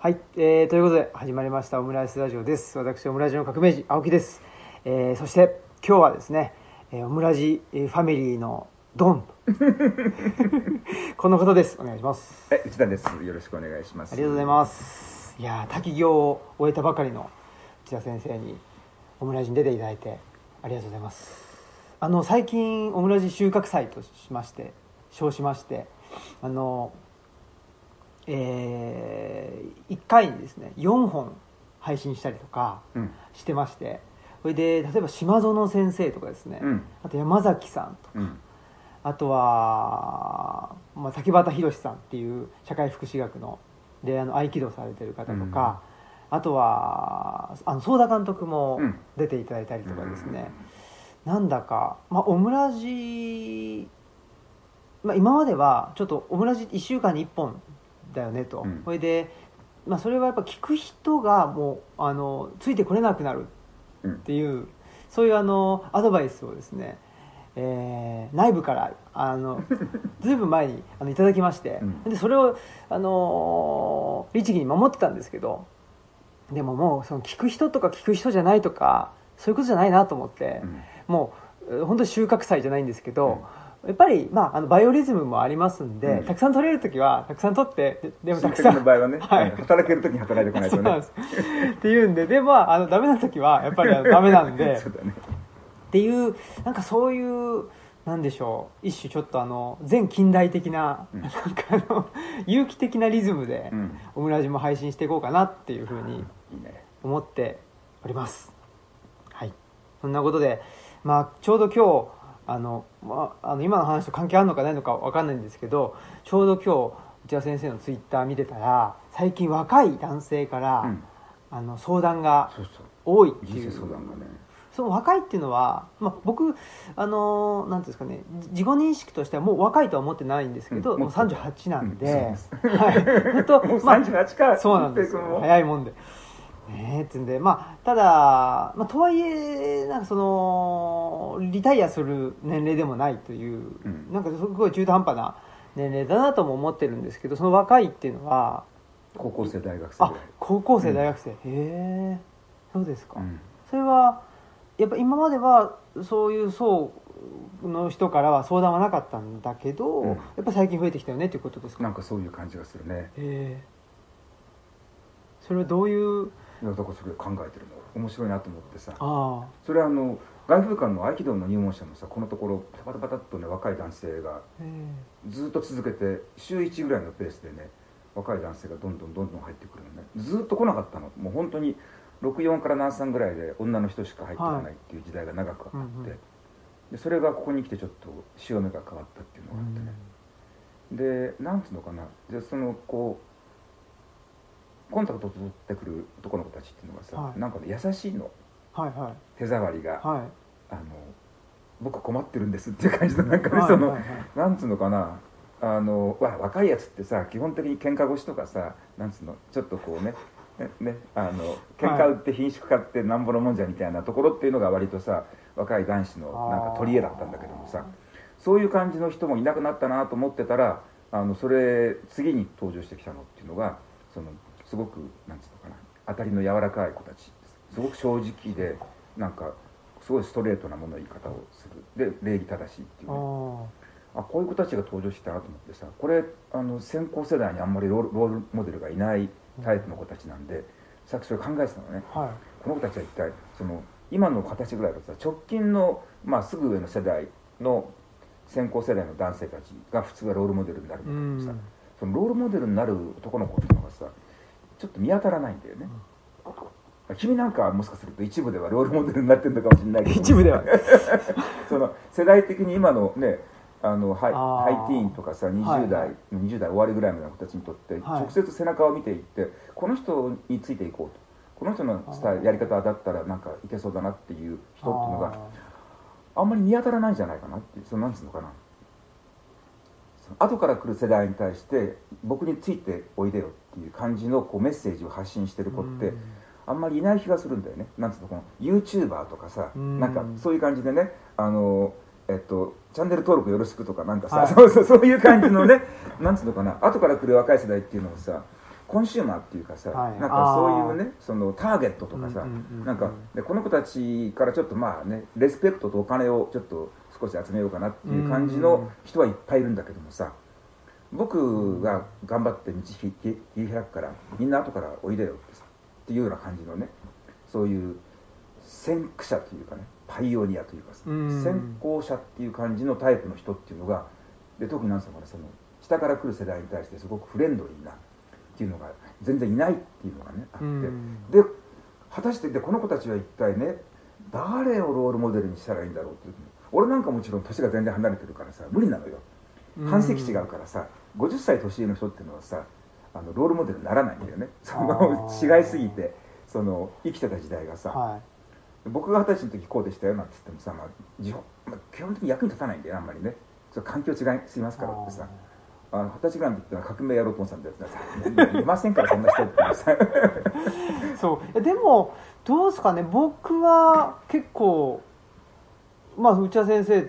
はい、えー、ということで始まりましたオムライスラジオです。私オムラジの革命児青木です、えー、そして今日はですね、えー、オムラジえーファミリーのドン。このことです。お願いします。はい、内田です。よろしくお願いします。ありがとうございます。いやー滝行を終えたばかりの内田先生にオムラジに出ていただいてありがとうございます。あの最近オムラジ収穫祭としまして称しましてあのえー、1回にですね4本配信したりとかうん。してましてそれで例えば島園先生とかですね、うんあと山崎さんとうん。あとは、まあ、滝畑博さんっていう社会福祉学のであの合気道されてる方とか、あとはあの相田監督もうん出ていただいたりとかですね、なんだか、まあ、オムラジ、まあ、今まではちょっとオムラジ1週間に1本だよねと、うん。それで、まあ、それはやっぱ聞く人がもうあのついてこれなくなるうん。っていうそういうあのアドバイスをですね、えー内部からあの ずいぶん前にあのいただきまして、うん。でそれをあの律儀に守ってたんですけどでももうその聞く人とか聞く人じゃないとかそういうことじゃないなと思って、うん。もうえー本当に収穫祭じゃないんですけど、やっぱり、まあ、あのバイオリズムもありますんで、うんたくさん取れる時はたくさん取ってででもた親くさん戚の場合はね、はい働けるときに働いてこないとねそうなんで。すっていうんででまああのダメな時はやっぱりあのダメなんで そうだね。っていうなんかそういうなんでしょう一種ちょっとあの全近代的な,、うんなんかあの有機的なリズムで、うん。オムラジも配信していこうかなっていうふうにいいね。思っておりますはいそんなことでまあちょうど今日あの、まあ、あの今の話と関係あるのかないのかわかんないんですけどちょうど今日内田先生のツイッター見てたら最近若い男性から、うん。あの相談がそうそう。多いっていう人生相談がね。その若いっていうのは、まあ、僕あのーなんていうんですかねじ自己認識としてはもう若いとは思ってないんですけど、もううんもっと38なんで、うんはいまあ38か。そうなんです早いもんでねえってんでまあただ、まあ、とはいえなんかそのリタイアする年齢でもないという、うん。なんかすごい中途半端な年齢だなとも思ってるんですけどその若いっていうのは高校生、大学生ぐあ。高校生大学生、へえそうですか、うん。それはやっぱ今まではそういう層の人からは相談はなかったんだけど、うん。やっぱ最近増えてきたよねっていうことですか？なんかそういう感じがするね。へえそれはどういうだからそれ考えてるの。面白いなと思ってさ。あそれはあの、外風館の合気道の入門者もさ、このところ、パタパタっとね、若い男性がずっと続けて週1ぐらいのペースでね若い男性がどんどんどんどん入ってくるのね。ずっと来なかったの。もう本当に64から何3ぐらいで女の人しか入ってこないっていう時代が長くあって、うんうん。でそれがここに来てちょっと潮目が変わったっていうのがあってね、でなんつうのかな。でそのこうコンタクトを取ってくる男の子たちっていうのがさ、はい。なんかね優しいの。はいは手触りが、いはい。あの僕困ってるんですっていう感じのなんかね、そのはいはい。はいなんつうのかな。あのわ若いやつってさ基本的に喧嘩腰とかさなんつうのちょっとこうねねねあの喧嘩売って品種買ってなんぼのもんじゃみたいなところっていうのが割とさ若い男子のなんか取り柄だったんだけどもさそういう感じの人もいなくなったなと思ってたらあのそれ次に登場してきたのっていうのがそのすごくなんつうのかな当たりの柔らかい子たちす。ごく正直でなんかすごいストレートなものの言い方をする。で礼儀正しいっていうね。ああこういう子たちが登場したなと思ってさこれあの先行世代にあんまりロールロールモデルがいないタイプの子たちなんで、さっきそれ考えてたのね。あはい。この子たちは一体その今の形ぐらいだとさ直近の、まあ、すぐ上の世代の先行世代の男性たちが普通はロールモデルになるんだけどさ、そのロールモデルになる男の子っていうのがさちょっと見当たらないんだよね、君なんかはもしかすると一部ではロールモデルになってるのかもしれないけど。一部では。その世代的に今のねあのハイハイティーンとかさ20代、20代終わりぐらいの子たちにとって、はい。直接背中を見ていってこの人についていこうと。この人のスタイルやり方だったらなんかいけそうだなっていう人っていうのがあんまり見当たらないんじゃないかなっていうそのなんつうのかな後から来る世代に対して僕についておいでよっていう感じのこうメッセージを発信してる子って、うん。あんまりいない気がするんだよね。なんつうのこの YouTuber とかさ、うん。なんかそういう感じでねあのえっとチャンネル登録よろしくとかなんかさ、はい。そうそうそういう感じのね なんつうのかな後から来る若い世代っていうのはさコンシューマーっていうかさ、はい。なんかそういうねそのターゲットとかさ、うんうんうん。なんかでこの子たちからちょっとまあねレスペクトとお金をちょっと少し集めようかなっていう感じの人はいっぱいいるんだけどもさ僕が頑張って道切り開くからみんな後からおいでよってさっていうような感じのねそういう先駆者というかねパイオニアというか先行者っていう感じのタイプの人っていうのがで特になんつうのかなその下から来る世代に対してすごくフレンドリーなっていうのが全然いないっていうのがねあって、うん。で果たしてでこの子たちは一体ね誰をロールモデルにしたらいいんだろうっていう俺なんかもちろん年が全然離れてるからさ無理なのよ。半世紀違うからさ50歳年上の人っていうのはさあのロールモデルにならないんだよね。その違いすぎてその生きてた時代がさ、は僕が二十歳の時こうでしたよなんて言ってもさ、まあ基本的に役に立たないんだよねあんまりね。環境違いすぎますからってさ。二十歳ぐらいの時ってのは革命やろうと思ってたんだよってさ いませんからそんな人ってさ。い そう。えでもどうですかね。僕は結構まあ内田先生っ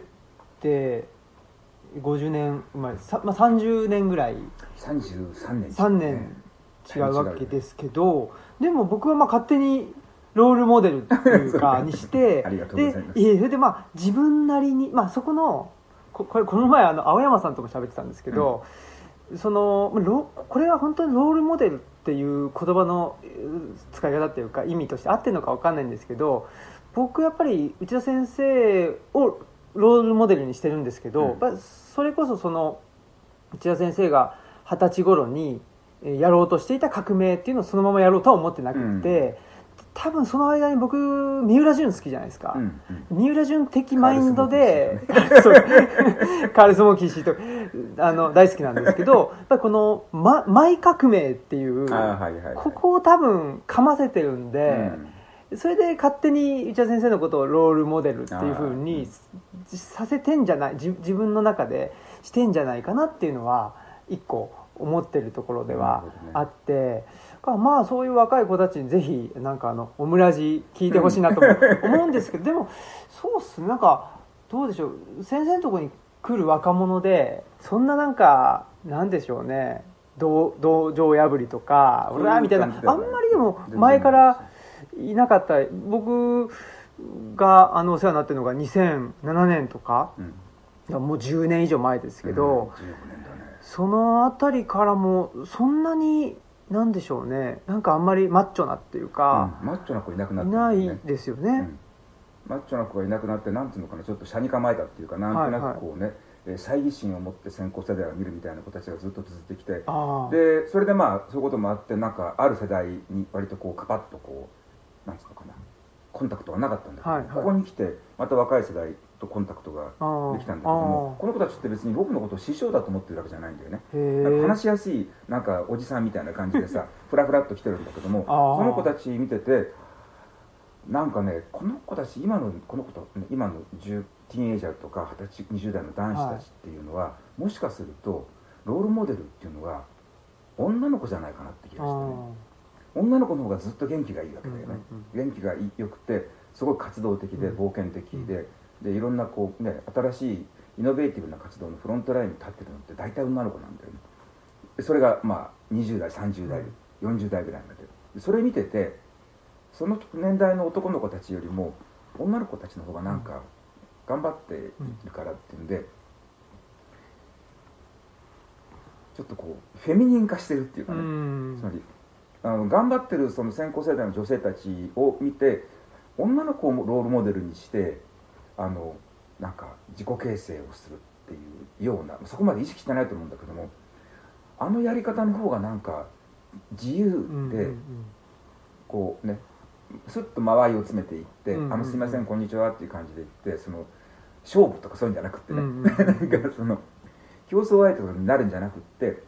て50年生まれ、さまあ、30年ぐらい。33年3年。違うわけですけどでも僕はまあ勝手にロールモデルっていうか にしてでそれでまあ自分なりにまあそこのここれこの前あの青山さんとも喋ってたんですけど、そのロこれは本当にロールモデルっていう言葉のえー使い方っていうか意味として合ってるのか分かんないんですけど僕やっぱり内田先生をロールモデルにしてるんですけど、うん。やっぱそれこそその内田先生が二十歳頃にえーやろうとしていた革命っていうのをそのままやろうとは思ってなくて、多分その間に僕三浦淳好きじゃないですか、うんうん。三浦淳的マインドでカールスモーキーシーとあの大好きなんですけどやっぱりこの、ま、マイ革命っていうはいはいはい。ここを多分かませてるんで、それで勝手に内田先生のことをロールモデルっていうふうにさせてんじゃない自自分の中でしてんじゃないかなっていうのは一個思ってるところではあって、だからまあそういう若い子たちにぜひなんかあのオムラジ聞いてほしいなとも 思うんですけどでもそうっすね。なんかどうでしょう。先生のところに来る若者でそんななんかなんでしょうね。道道場破りとかそういう俺はみたいな。あんまりでも前からいなかった。僕があのお世話になってるのが2007年とか。うん。もう10年以上前ですけど、うん。15年だね。その辺りからもそんなになんでしょうね。なんかあんまりマッチョなっていうか、うん。マッチョな子いなくなっいてね。ないですよね、うん。マッチョな子がいなくなってなんていうのかな。ちょっと車に構えたっていうかなんとなくこうね、えー猜疑心を持って先行世代を見るみたいな子たちがずっと続いてきてでそれでまあそういうこともあってなんかある世代に割とこうカパッとこうなんつうのかな。コンタクトがなかったんだ。けど、はいはい。ここに来てまた若い世代とコンタクトができたんだけどもこの子たちって別に僕のことを師匠だと思ってるわけじゃないんだよね。話しやすいなんかおじさんみたいな感じでさフラフラっと来てるんだけどもその子たち見ててなんかねこの子たち今のこの子とね今の10ティーンエイジャーとか20歳20代の男子たちっていうのは、もしかするとロールモデルっていうのは女の子じゃないかなって気がしてね女の子の方がずっと元気がいいわけだよね、うん元気が良くてすごい活動的でうん。冒険的で,、でいろんなこう、ね、新しいイノベーティブな活動のフロントラインに立ってるのって大体女の子なんだよね。でそれがまあ20代30代、40代ぐらいまで。でそれ見ててその年代の男の子たちよりも女の子たちの方がなんか頑張っているからっていうんで、ちょっとこうフェミニン化してるっていうかうね、ん。つまりあの頑張ってるその先行世代の女性たちを見て女の子をロールモデルにしてあのなんか自己形成をするっていうようなそこまで意識してないと思うんだけどもあのやり方の方がなんか自由で、こうねスッと間合いを詰めていって「うんうんうん。あのすいませんこんにちは」っていう感じで言ってその勝負とかそういうんじゃなくってね、なんかその競争相手になるんじゃなくって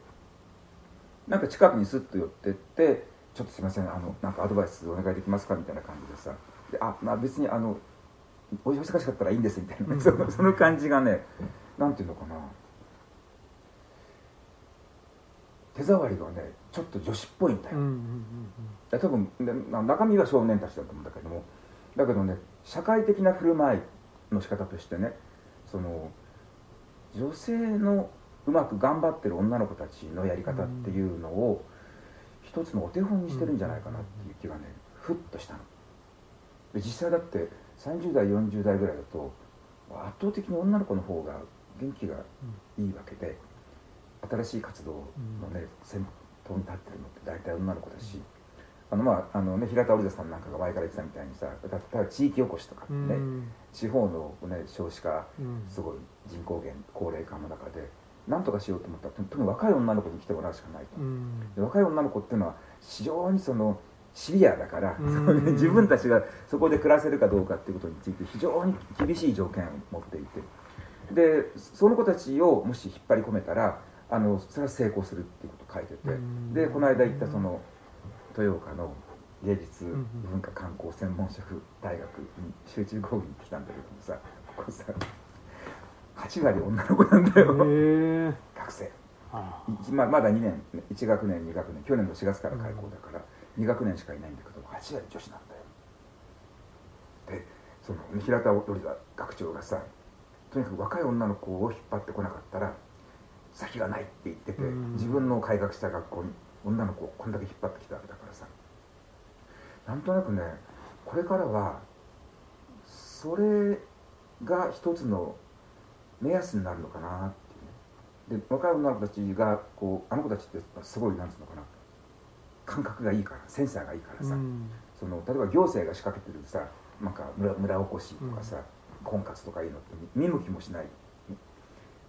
なんか近くにスッと寄ってって「ちょっとすいませんあのなんかアドバイスお願いできますか?」みたいな感じでさ「であまあ別にあのお忙しかったらいいんです」みたいなね、うん。そのその感じがねなんていうのかな。手触りがねちょっと女子っぽいんだよ、多分中身は少年たちだと思うんだけどもだけどね社会的な振る舞いの仕方としてねその女性のうまく頑張ってる女の子たちのやり方っていうのを一つのお手本にしてるんじゃないかなっていう気がねふっとしたの。で実際だって30代40代ぐらいだと圧倒的に女の子の方が元気がいいわけで新しい活動のね先頭に立ってるのって大体女の子だし、あのまああのね平田織田さんなんかが前から言ってたみたいにさ例えば地域おこしとかね、地方の、ね、少子化すごい人口減高齢化の中で何とかしようと思ったら特に若い女の子に来てもらうしかないと、で若い女の子っていうのは非常にそのシビアだから、自分たちがそこで暮らせるかどうかっていうことについて非常に厳しい条件を持っていて。でその子たちをもし引っ張り込めたらあのそれは成功するっていうことを書いてて。でこの間行ったその豊岡の芸術文化観光専門職大学に集中講義に来たんだけどもさここさ8割女の子なんだよ。学生。ままだ2年1学年2学年。去年の4月から開校だから、2学年しかいないんだけど8割女子なんだよ。でその平田織田学長がさとにかく若い女の子を引っ張ってこなかったら先がないって言ってて、自分の改革した学校に女の子をこんだけ引っ張ってきたわけだからさ。なんとなくねこれからはそれが一つの目安になるのかなっていう。ねで若い女の子たちがこうあの子たちってすごいなんつうのかな。感覚がいいからセンサーがいいからさ、うん、その例えば行政が仕掛けてるさなんか村村おこしとかさ、うん、婚活とかいうのって見向きもしない。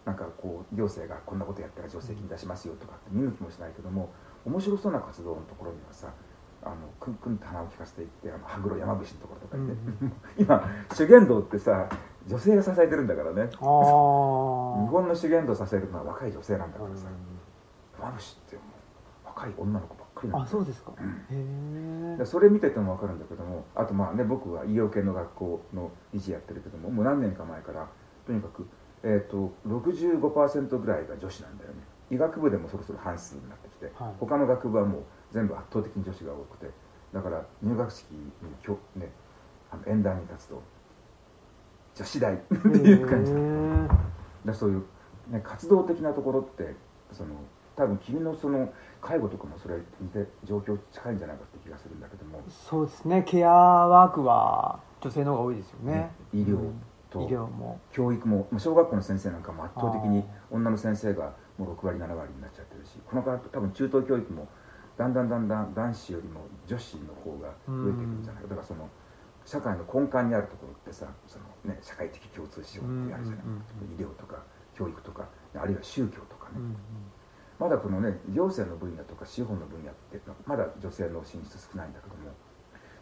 なんかこう行政がこんなことやったら助成金出しますよとかって見向きもしないけども面白そうな活動のところにはさあのくんくんと鼻を利かせていってあの羽黒山伏のところとかにね、うん、今修験道ってさ女性が支えてるんだからね。日本の修験道を支えるのは若い女性なんだからさ、山伏って若い女の子ばっかりなんだあそうですか、うん、へそれ見てても分かるんだけどもあとまあね僕は医療系の学校の理事やってるけどももう何年か前からとにかく、えーと、と65%ぐらいが女子なんだよね。医学部でもそろそろ半数になってきて、はい、他の学部はもう全部圧倒的に女子が多くてだから入学式にきょ、ね、あの演壇に立つと女子大っていう感じだそういう、ね、活動的なところってその多分君のその介護とかもそれ似て状況近いんじゃないかって気がするんだけども。そうですね。ケアワークは女性の方が多いですよね、ね、医療と、医療も。教育も小学校の先生なんかも圧倒的に女の先生がもう6割7割になっちゃってるしこの方多分中等教育もだんだんだんだん男子よりも女子の方が増えていくんじゃないか。だからその社会の根幹にあるところってさその、ね、社会的共通資本ってあるじゃない、医療とか教育とかあるいは宗教とかね、まだこのね行政の分野とか司法の分野ってまだ女性の進出少ないんだけども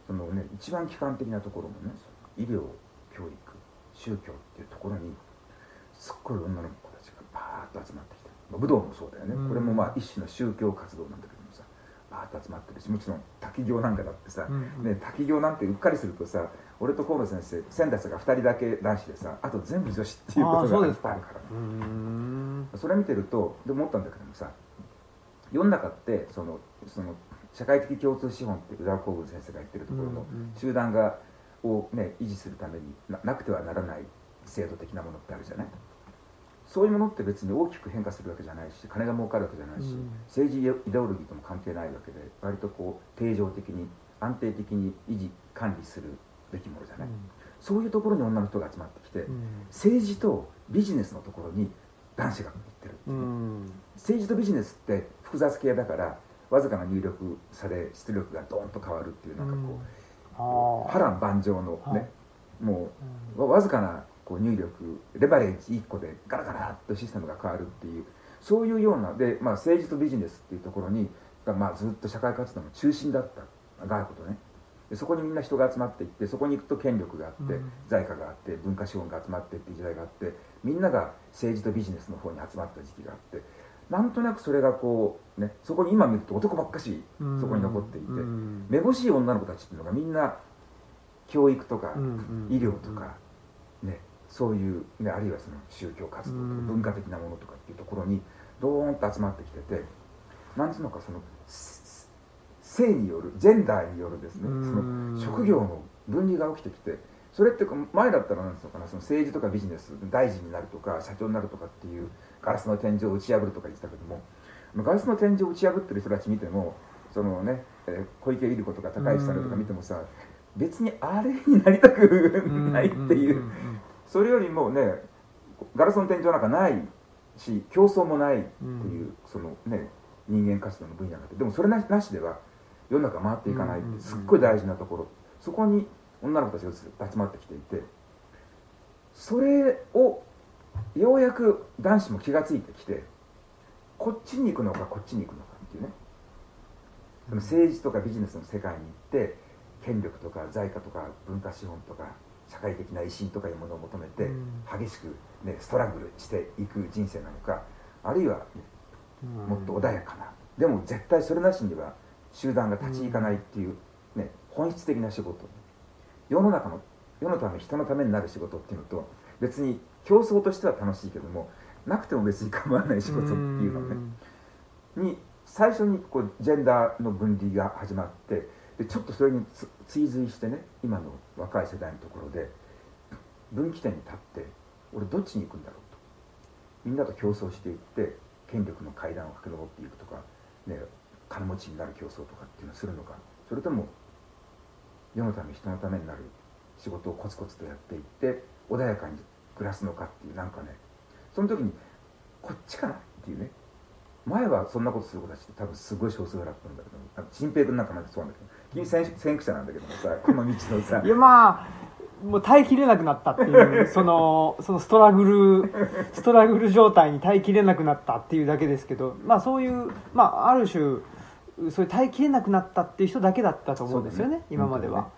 そのね一番基幹的なところもね医療教育宗教っていうところにすっごい女の子たちがバーッと集まってきて武道もそうだよね、これもまあ一種の宗教活動なんだけどバーッと集まってるしもちろん滝行なんかだってさ、うんうん、ね、滝行なんてうっかりするとさ俺と河野先生先達が2人だけ男子でさあと全部女子っていうことがいっぱいあるから、それ見てるとで思ったんだけどもさ世の中ってそのその社会的共通資本って宇沢光文先生が言ってるところの集団が、を、ね、維持するためになくてはならない制度的なものってあるじゃない？そういうものって別に大きく変化するわけじゃないし金が儲かるわけじゃないし、うん、政治イデオロギーとも関係ないわけで割とこう定常的に安定的に維持管理するべきものじゃない、うん、そういうところに女の人が集まってきて、うん、政治とビジネスのところに男子が行ってるっていう、政治とビジネスって複雑系だからわずかな入力さで出力がドーンと変わるっていうなんかこう、波乱万丈のね、もうわずかなこう入力レバレッジ1個でガラガラっとシステムが変わるっていうそういうようなで、まあ、政治とビジネスっていうところに、まあ、ずっと社会活動の中心だった外国とね。でそこにみんな人が集まっていってそこに行くと権力があって、うん、財貨があって文化資本が集まってっていう時代があってみんなが政治とビジネスの方に集まった時期があってなんとなくそれがこうねそこに今見ると男ばっかしそこに残っていて、うん、めぼしい女の子たちっていうのがみんな教育とか医療とか、ねそういう、ね、あるいはその宗教活動とか文化的なものとかっていうところにドーンと集まってきててなんつうのかその性によるジェンダーによるですねその職業の分離が起きてきてそれって前だったらなんつうのかなその政治とかビジネス大臣になるとか社長になるとかっていうガラスの天井を打ち破るとか言ってたけどもガラスの天井を打ち破ってる人たち見てもそのね、えー小池百合子とか高市さんとか見てもさ、別にあれになりたくないっていう,、んんんそれよりもねガラスの天井なんかないし競争もないっていう、そのね人間活動の分野があって。でもそれななしでは世の中回っていかないっうんうんうんてすっごい大事なところ。そこに女の子たちが集まってきていてそれをようやく男子も気がついてきてこっちに行くのかこっちに行くのかっていうね。その政治とかビジネスの世界に行って権力とか財貨とか文化資本とか社会的な威信とかいうものを求めてうん。激しく、ね、ストラグルしていく人生なのかあるいはうん。もっと穏やかなでも絶対それなしには集団が立ち行かないっていう、ね、本質的な仕事。世の中の世のため人のためになる仕事っていうのと別に競争としては楽しいけどもなくても別に構わない仕事っていうのね。に最初にこうジェンダーの分離が始まってでちょっとそれにつ追随してね今の若い世代のところで分岐点に立って俺どっちに行くんだろうと。みんなと競争していって権力の階段を駆け上っていくとか、ね、金持ちになる競争とかっていうのをするのか。それとも世のため人のためになる仕事をコツコツとやっていって穏やかに暮らすのかっていうなんかねその時にこっちかなっていうね。前はそんなことする子たちって多分すごい少数派だったんだけどあ新平君なんかまでそうなんだけど君先先駆者なんだけどもさこの道のさ。いやまあもう耐えきれなくなったっていう そのそのストラグルストラグル状態に耐えきれなくなったっていうだけですけどまあそういうまあある種そういう耐えきれなくなったっていう人だけだったと思うんですよねね。今までは、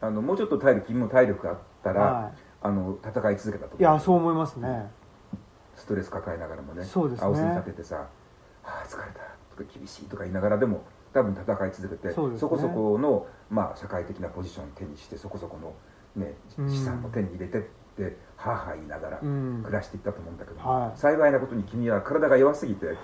あのもうちょっと体力君も体力があったら、はあの戦い続けたと思ういやそう思いますね。ストレス抱えながらもね。そうですね。青筋立ててさ「ああ疲れた」とか「厳しい」とか言いながらでも多分戦い続けてそね。こそこの、まあ、社会的なポジションを手にしてそこそこの、ね、うん。資産も手に入れてってはあはあ言いながらうん。暮らしていったと思うんだけど、はい。幸いなことに君は体が弱すぎて。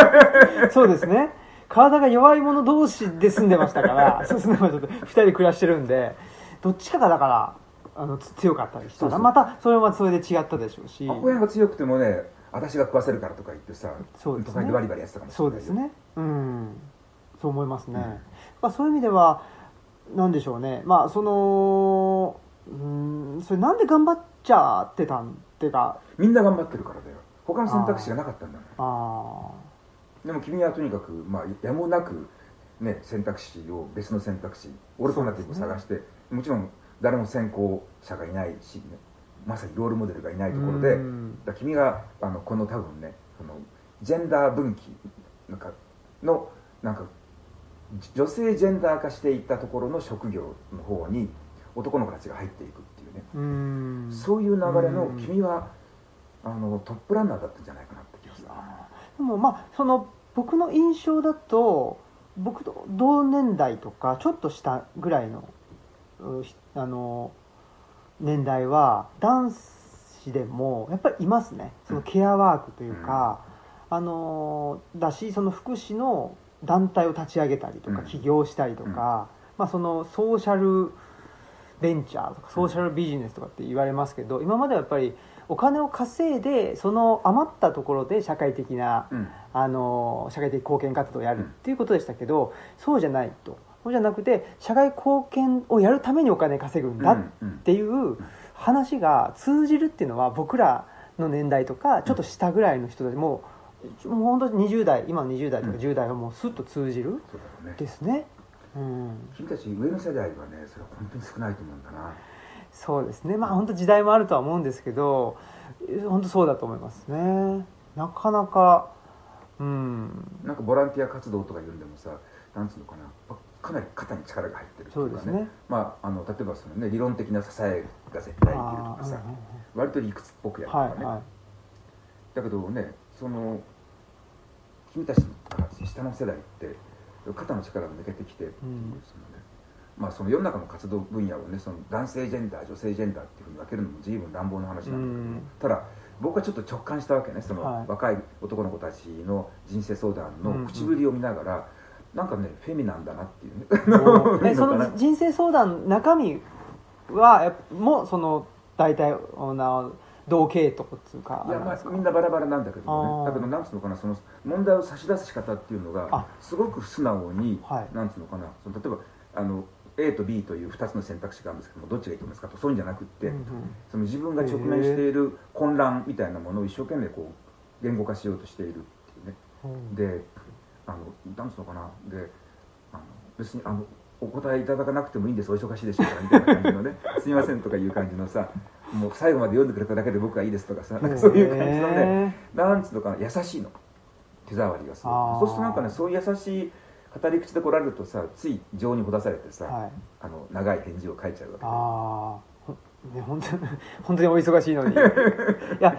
そうですね。体が弱い者同士で住んでましたから そうですね。まあちょっと2人で暮らしてるんでどっちかがだからあのつ強かったりしたらまたそれはそれで違ったでしょうし。アホ屋が強くてもね私が食わせるからとか言ってさそうですね。バリバリやってたかもしれないそうですね。うんそう思いますね、うん。まあ、そういう意味ではなんでしょうね。まあそのうんそれなんで頑張っちゃってたんっていうか。みんな頑張ってるからだよ。他の選択肢がなかったんだもん。あでも君はとにかく、まあ、やもなく、ね、選択肢を別の選択肢オルタナティブを探して、もちろん誰も先行者がいないし、ね、まさにロールモデルがいないところで、うん。だ君があのこの多分ねそのジェンダー分岐なんかのなんか女性ジェンダー化していったところの職業の方に男の子たちが入っていくっていうね、うん。そういう流れのうん。君はあのトップランナーだったんじゃないかなって気がする。でもまあその僕の印象だと僕と同年代とかちょっと下ぐらいのあの年代は男子でもやっぱりいますね。そのケアワークというか、あのだしその福祉の団体を立ち上げたりとかうん。起業したりとか、まあ、そのソーシャルベンチャーとかソーシャルビジネスとかって言われますけど今まではやっぱりお金を稼いでその余ったところで社会的なうん。あの社会的貢献活動をやるっていうことでしたけど、そうじゃないと。そうじゃなくて社会貢献をやるためにお金稼ぐんだっうん。ていう話が通じるっていうのは僕らの年代とかちょっと下ぐらいの人たちももう本当に20代今の20代とかうん。10代はもうスッと通じるそうだろうね。ですね、うん、君たち上の世代はねそれは本当に少ないと思うんだな。そうですね。まあ本当時代もあるとは思うんですけど本当そうだと思いますね。なかなかうん。なんかボランティア活動とか言うんでもさなんつうのかな。かなり肩に力が入ってるっていうかそうですね。まああの例えばそのね理論的な支えが絶対生きるとかさ。割と理屈っぽくやるとかね、はいはい。だけどねその君たち下の世代って肩の力が抜けてきて、ん。そのね。まあその世の中の活動分野をねその男性ジェンダー女性ジェンダーっていうふうに分けるのも随分乱暴な話なんだけど、うん。ただ僕はちょっと直感したわけねその、はい。若い男の子たちの人生相談うんうん。の口ぶりを見ながら、なんかねフェミなんだなっていうね。え その人生相談中身はもうその大体な同系統っていうかいやまあみんなバラバラなんだけどね。だけどなんつうのかなその問題を差し出す仕方っていうのがあすごく素直に、はい。なんつうのかなその例えばあの A と B という2つの選択肢があるんですけどもどっちがいいと思いますかとそういうんじゃなくって、うんうん。その自分が直面している混乱みたいなものを一生懸命こう言語化しようとしているっていうね。うん。であのなんつうのかな。であの別にあのお答えいただかなくてもいいんです。お忙しいでしょうからみたいな感じのね。すみませんとかいう感じのさもう最後まで読んでくれただけで僕はいいですとかさなんかそういう感じのねへなんつうのかな優しいの手触りがすごあー。いそうするとなんかねそういう優しい語り口で来られるとさつい情にほだされてさ、ーはい。あの長い返事を書いちゃうわけああほね本当に本当にお忙しいのに。いや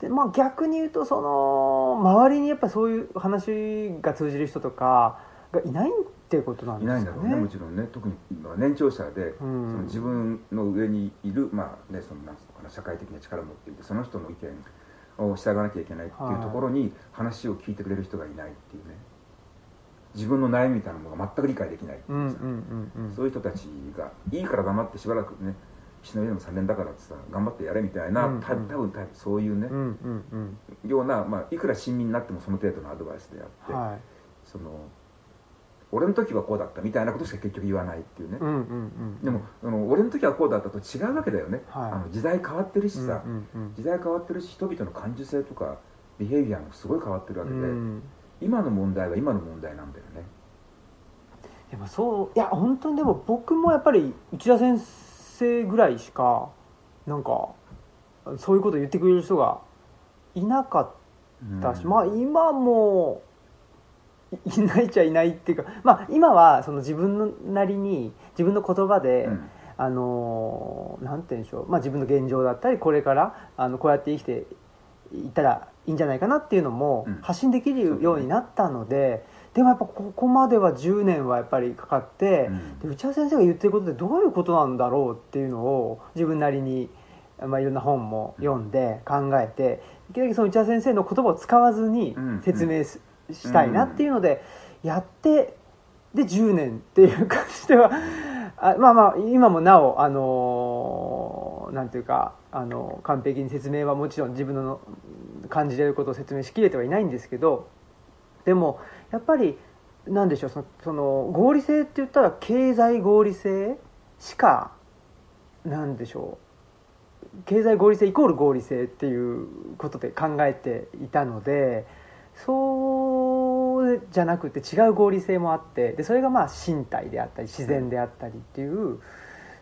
でまあ逆に言うとその周りにやっぱそういう話が通じる人とかがいないっていうことなんいないんだろうねもちろんね。特に年長者で、うん。その自分の上にいるまあねそのなんかな社会的な力を持っていてその人の意見を従わなきゃいけないっていうところに話を聞いてくれる人がいないっていうね。自分の悩みみたいなものが全く理解できないってう。んうんいうさ、うんうん。そういう人たちがいいから黙ってしばらくね死の上でも3年だからってさ頑張ってやれみたいな、うんうん。た多分多分そういうねう、んうんうん。ような、まあ、いくら親身になってもその程度のアドバイスであって、はい。その俺の時はこうだったみたいなことしか結局言わないっていうね、うんうんうん。でもあの俺の時はこうだったと違うわけだよね、はい。あの時代変わってるしさ、うんうん時代変わってるし人々の感受性とかビヘイビアもすごい変わってるわうけで、んうん。今の問題は今の問題なんだよね。でもそういや本当にでも僕もやっぱり内田先生ぐらいしかなんかそういうこと言ってくれる人がいなかったし、うん。まあ今もいいないっちゃいないっていうかまあ今はその自分のなりに自分の言葉で、うん。あのなんて言うんでしょう、まあ、自分の現状だったりこれからあのこうやって生きていったらいいんじゃないかなっていうのもうん。発信できるようになったので、でもやっぱここまでは10年はやっぱりかかって、うん。で内田先生が言ってることってどういうことなんだろうっていうのを自分なりに、まあ、いろんな本も読んで考えてできるだけその内田先生の言葉を使わずにうん。説明し,、たいなっていうのでやってで10年っていう感じではあまあまあ今もなおあのなんていうかあの完璧に説明はもちろん自分の感じれることを説明しきれてはいないんですけどでもやっぱりなんでしょうそのその合理性って言ったら経済合理性しかなんでしょう経済合理性イコール合理性っていうことで考えていたのでそうじゃなくて違う合理性もあってでそれがまあ身体であったり自然であったりっていう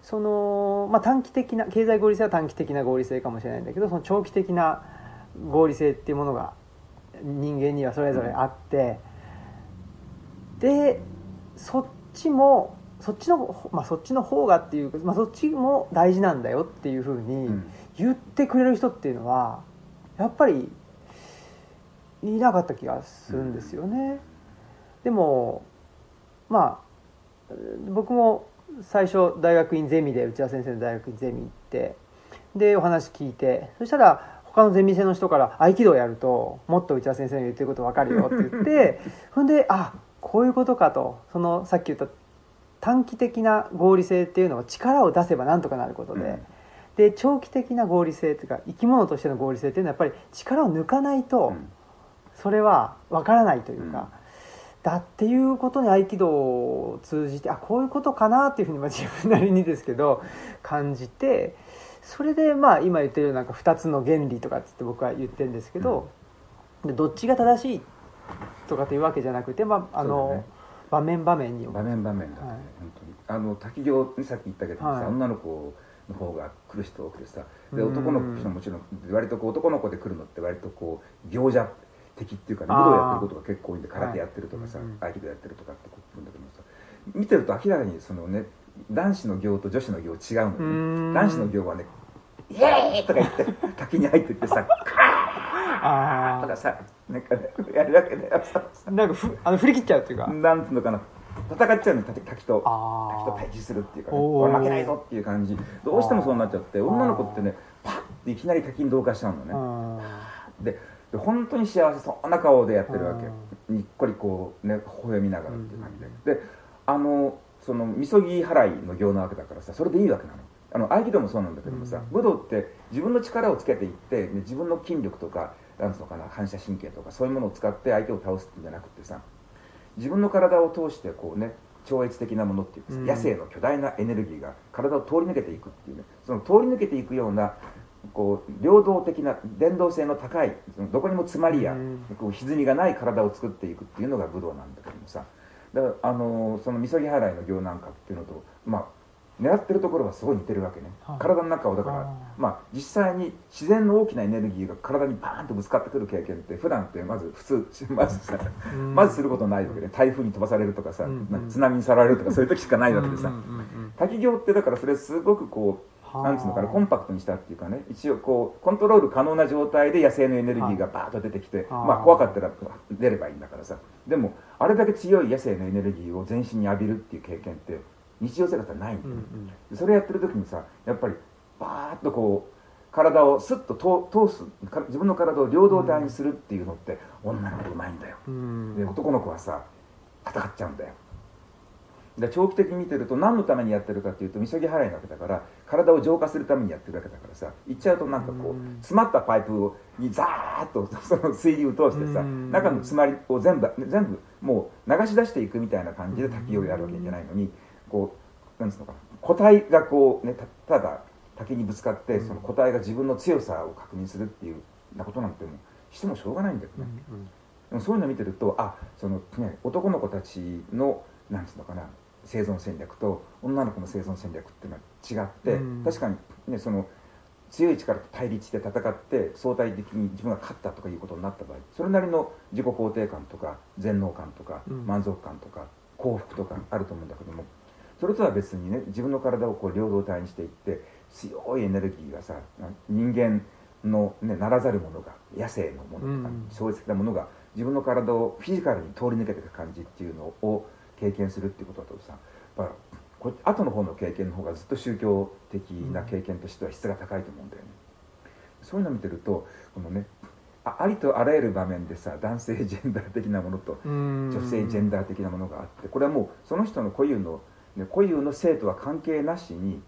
その、まあ、短期的な経済合理性は短期的な合理性かもしれないんだけどその長期的な合理性っていうものが人間にはそれぞれあって、でそっちもそっちの、まあ、そっちの方がっていうか、まあ、そっちも大事なんだよっていうふうにうん。言ってくれる人っていうのはやっぱりいなかった気がするんですよね。でもまあ僕も最初大学院ゼミで内田先生の大学院ゼミ行ってでお話聞いてそしたら他のゼミ生の人から合気道やるともっと内田先生の言ってること分かるよって言って ほんであこういうことかと。そのさっき言った短期的な合理性っていうのは力を出せばなんとかなることで、うん。で長期的な合理性っていうか生き物としての合理性っていうのはやっぱり力を抜かないと、うんそれは分からないというか、だっていうことに合気道を通じてあこういうことかなっていうふうにまあ自分なりにですけど感じてそれでまあ今言ってるようななんか2つの原理とかっつって僕は言ってるんですけど、でどっちが正しいとかっていうわけじゃなくて、まああのね。場面場面に場面場面だってね、はい。本当に。あの滝行にさっき言ったけどさ、はい。女の子の方が来る人多くてさ。でうん。男の子もちろん割とこう男の子で来るのって割とこう行者的っていうかね武道やってることが結構多いんで空手やってるとかさ、はい。うんうん合気道やってるとかってこう来るんだけどさ見てると明らかにそのね男子の行と女子の行違うのね。男子の行はね「イエーイ!」とか言って滝に入ってってさ「カー!」あとかさなんかねやるわけだよ。さあなんかふあの振り切っちゃうっていうか、なんつうのかな戦っちゃうの滝滝と。あ滝と対峙するっていうか、ね、俺負けないぞっていう感じ。どうしてもそうなっちゃって女の子ってねパッていきなり滝に同化しちゃうのね。でで本当に幸せそうな顔でやってるわけ。にっこりこうね微笑みながらっていう感じで、であのそのみそぎ払いの行なわけだからさそれでいいわけなの。あの合気道もそうなんだけどもさ、うん。武道って自分の力をつけていって、ね自分の筋力とかなんのかな反射神経とかそういうものを使って相手を倒すんじゃなくてさ自分の体を通してこうね超越的なものっていうかさ、うん。野生の巨大なエネルギーが体を通り抜けていくっていうねその通り抜けていくようなこう領動的な伝導性の高いそのどこにも詰まりや、うん。こう歪みがない体を作っていくっていうのが武道なんだけどもさ。だからあのーそのみそぎ払いの行難化っていうのとまあ狙ってるところはすごい似てるわけね、はい。体の中をだからまあ実際に自然の大きなエネルギーが体にバーンとぶつかってくる経験って普段ってまず普通 まずさ、うん。まずすることないわけで台風に飛ばされるとかさ、うんうん。なんか津波にさられるとかそういう時しかないわけでさ、滝行ってだからそれすごくこうはあなんつうのかなコンパクトにしたっていうかね一応こうコントロール可能な状態で野生のエネルギーがバーッと出てきて、はあまあ怖かったら出ればいいんだからさ。でもあれだけ強い野生のエネルギーを全身に浴びるっていう経験って日常生活はないんだよ、うんうん。それやってる時にさやっぱりバーッとこう体をスッと通通すか自分の体を両動体にするっていうのって女の子うまいんだよ。うん。で男の子はさ戦っちゃうんだよで長期的に見てると何のためにやってるかっていうとみそぎ払いなわけだから体を浄化するためにやってるわけだからさ言っちゃうとなんかこううん。詰まったパイプをにザーッとその水流を通してさうん。中の詰まりを全部全部もう流し出していくみたいな感じで滝をやるわけにいけないのにこうなんつうのかな個体がこうねたただ滝にぶつかってうん。その個体が自分の強さを確認するっていうなことなんてもうしてもしょうがないんだよね。うんでもそういうのを見てるとあその、ね、男の子たちのなんつうのかな生存戦略と女の子の生存戦略っていうのは違って、うん。確かに、ね、その強い力と対立して戦って相対的に自分が勝ったとかいうことになった場合それなりの自己肯定感とか全能感とかうん。満足感とか幸福とかあると思うんだけどもそれとは別にね自分の体をこう両動体にしていって強いエネルギーがさ人間の、ね、ならざるものが野生のものとかうん。超越的なものが自分の体をフィジカルに通り抜けていく感じっていうのを経験するっていうことだとさやっぱこ後の方の経験の方がずっと宗教的な経験としては質が高いと思うんだよね。そういうのを見てるとこのねあありとあらゆる場面でさ男性ジェンダー的なものとうん。女性ジェンダー的なものがあってこれはもうその人の固有の、ね、固有の性とは関係なしに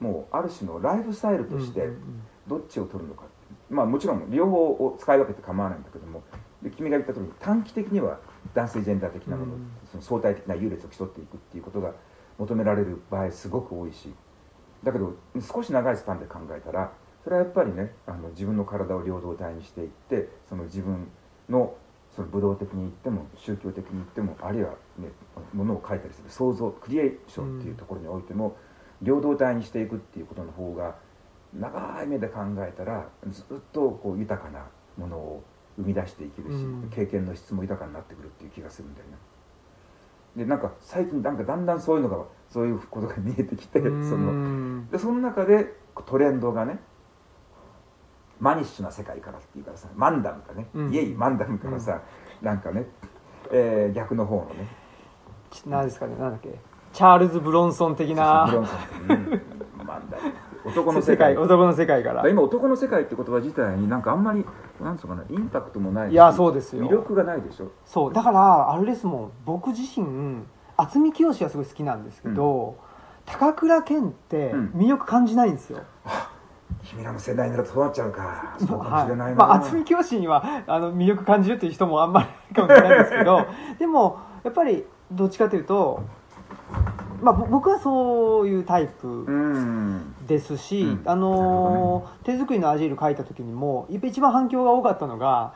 もうある種のライフスタイルとしてうんうんどっちを取るのかまあもちろん両方を使い分けて構わないんだけどもで君が言った通り短期的には男性ジェンダー的なもの、うん。その相対的な優劣を競っていくっていうことが求められる場合すごく多いしだけど少し長いスパンで考えたらそれはやっぱりねあの自分の体を両動体にしていってその自分のその武道的に言っても宗教的に言ってもあるいはねものを書いたりする創造クリエーションっていうところにおいても、両動体にしていくっていうことの方が長い目で考えたらずっとこう豊かなものを生み出していけるし、うん。経験の質も豊かになってくるっていう気がするんだよね。でなんか最近なんかだんだんそういうのがそういうことが見えてきて、うん。そのでその中でトレンドがねマニッシュな世界からっていうからさマンダムかね、うん。イエイマンダムからさ、なんかね、えー逆の方のね。ち何ですかねなんだっけ。チャールズ・ブロンソン的な。ブロンソン。うマンダム男の世世界。界男の世界から。今男の世界って言葉自体になんかあんまりなんつうのかなインパクトもないしいやそうですよ。魅力がないでしょ？そう。だからあれですもん。僕自身渥美清はすごい好きなんですけど、高倉健ってうん。魅力感じないんですよ、君らの世代になるとそうなっちゃうか。そうかもはいしれないな、まあ、渥美清にはあの魅力感じるっていう人もあんまりかもしれないですけど でもやっぱりどっちかというと、まあ、ぼ僕はそういうタイプうん。ですし、うん。あのー手作りのアジール書いた時にも一番反響が多かったのが、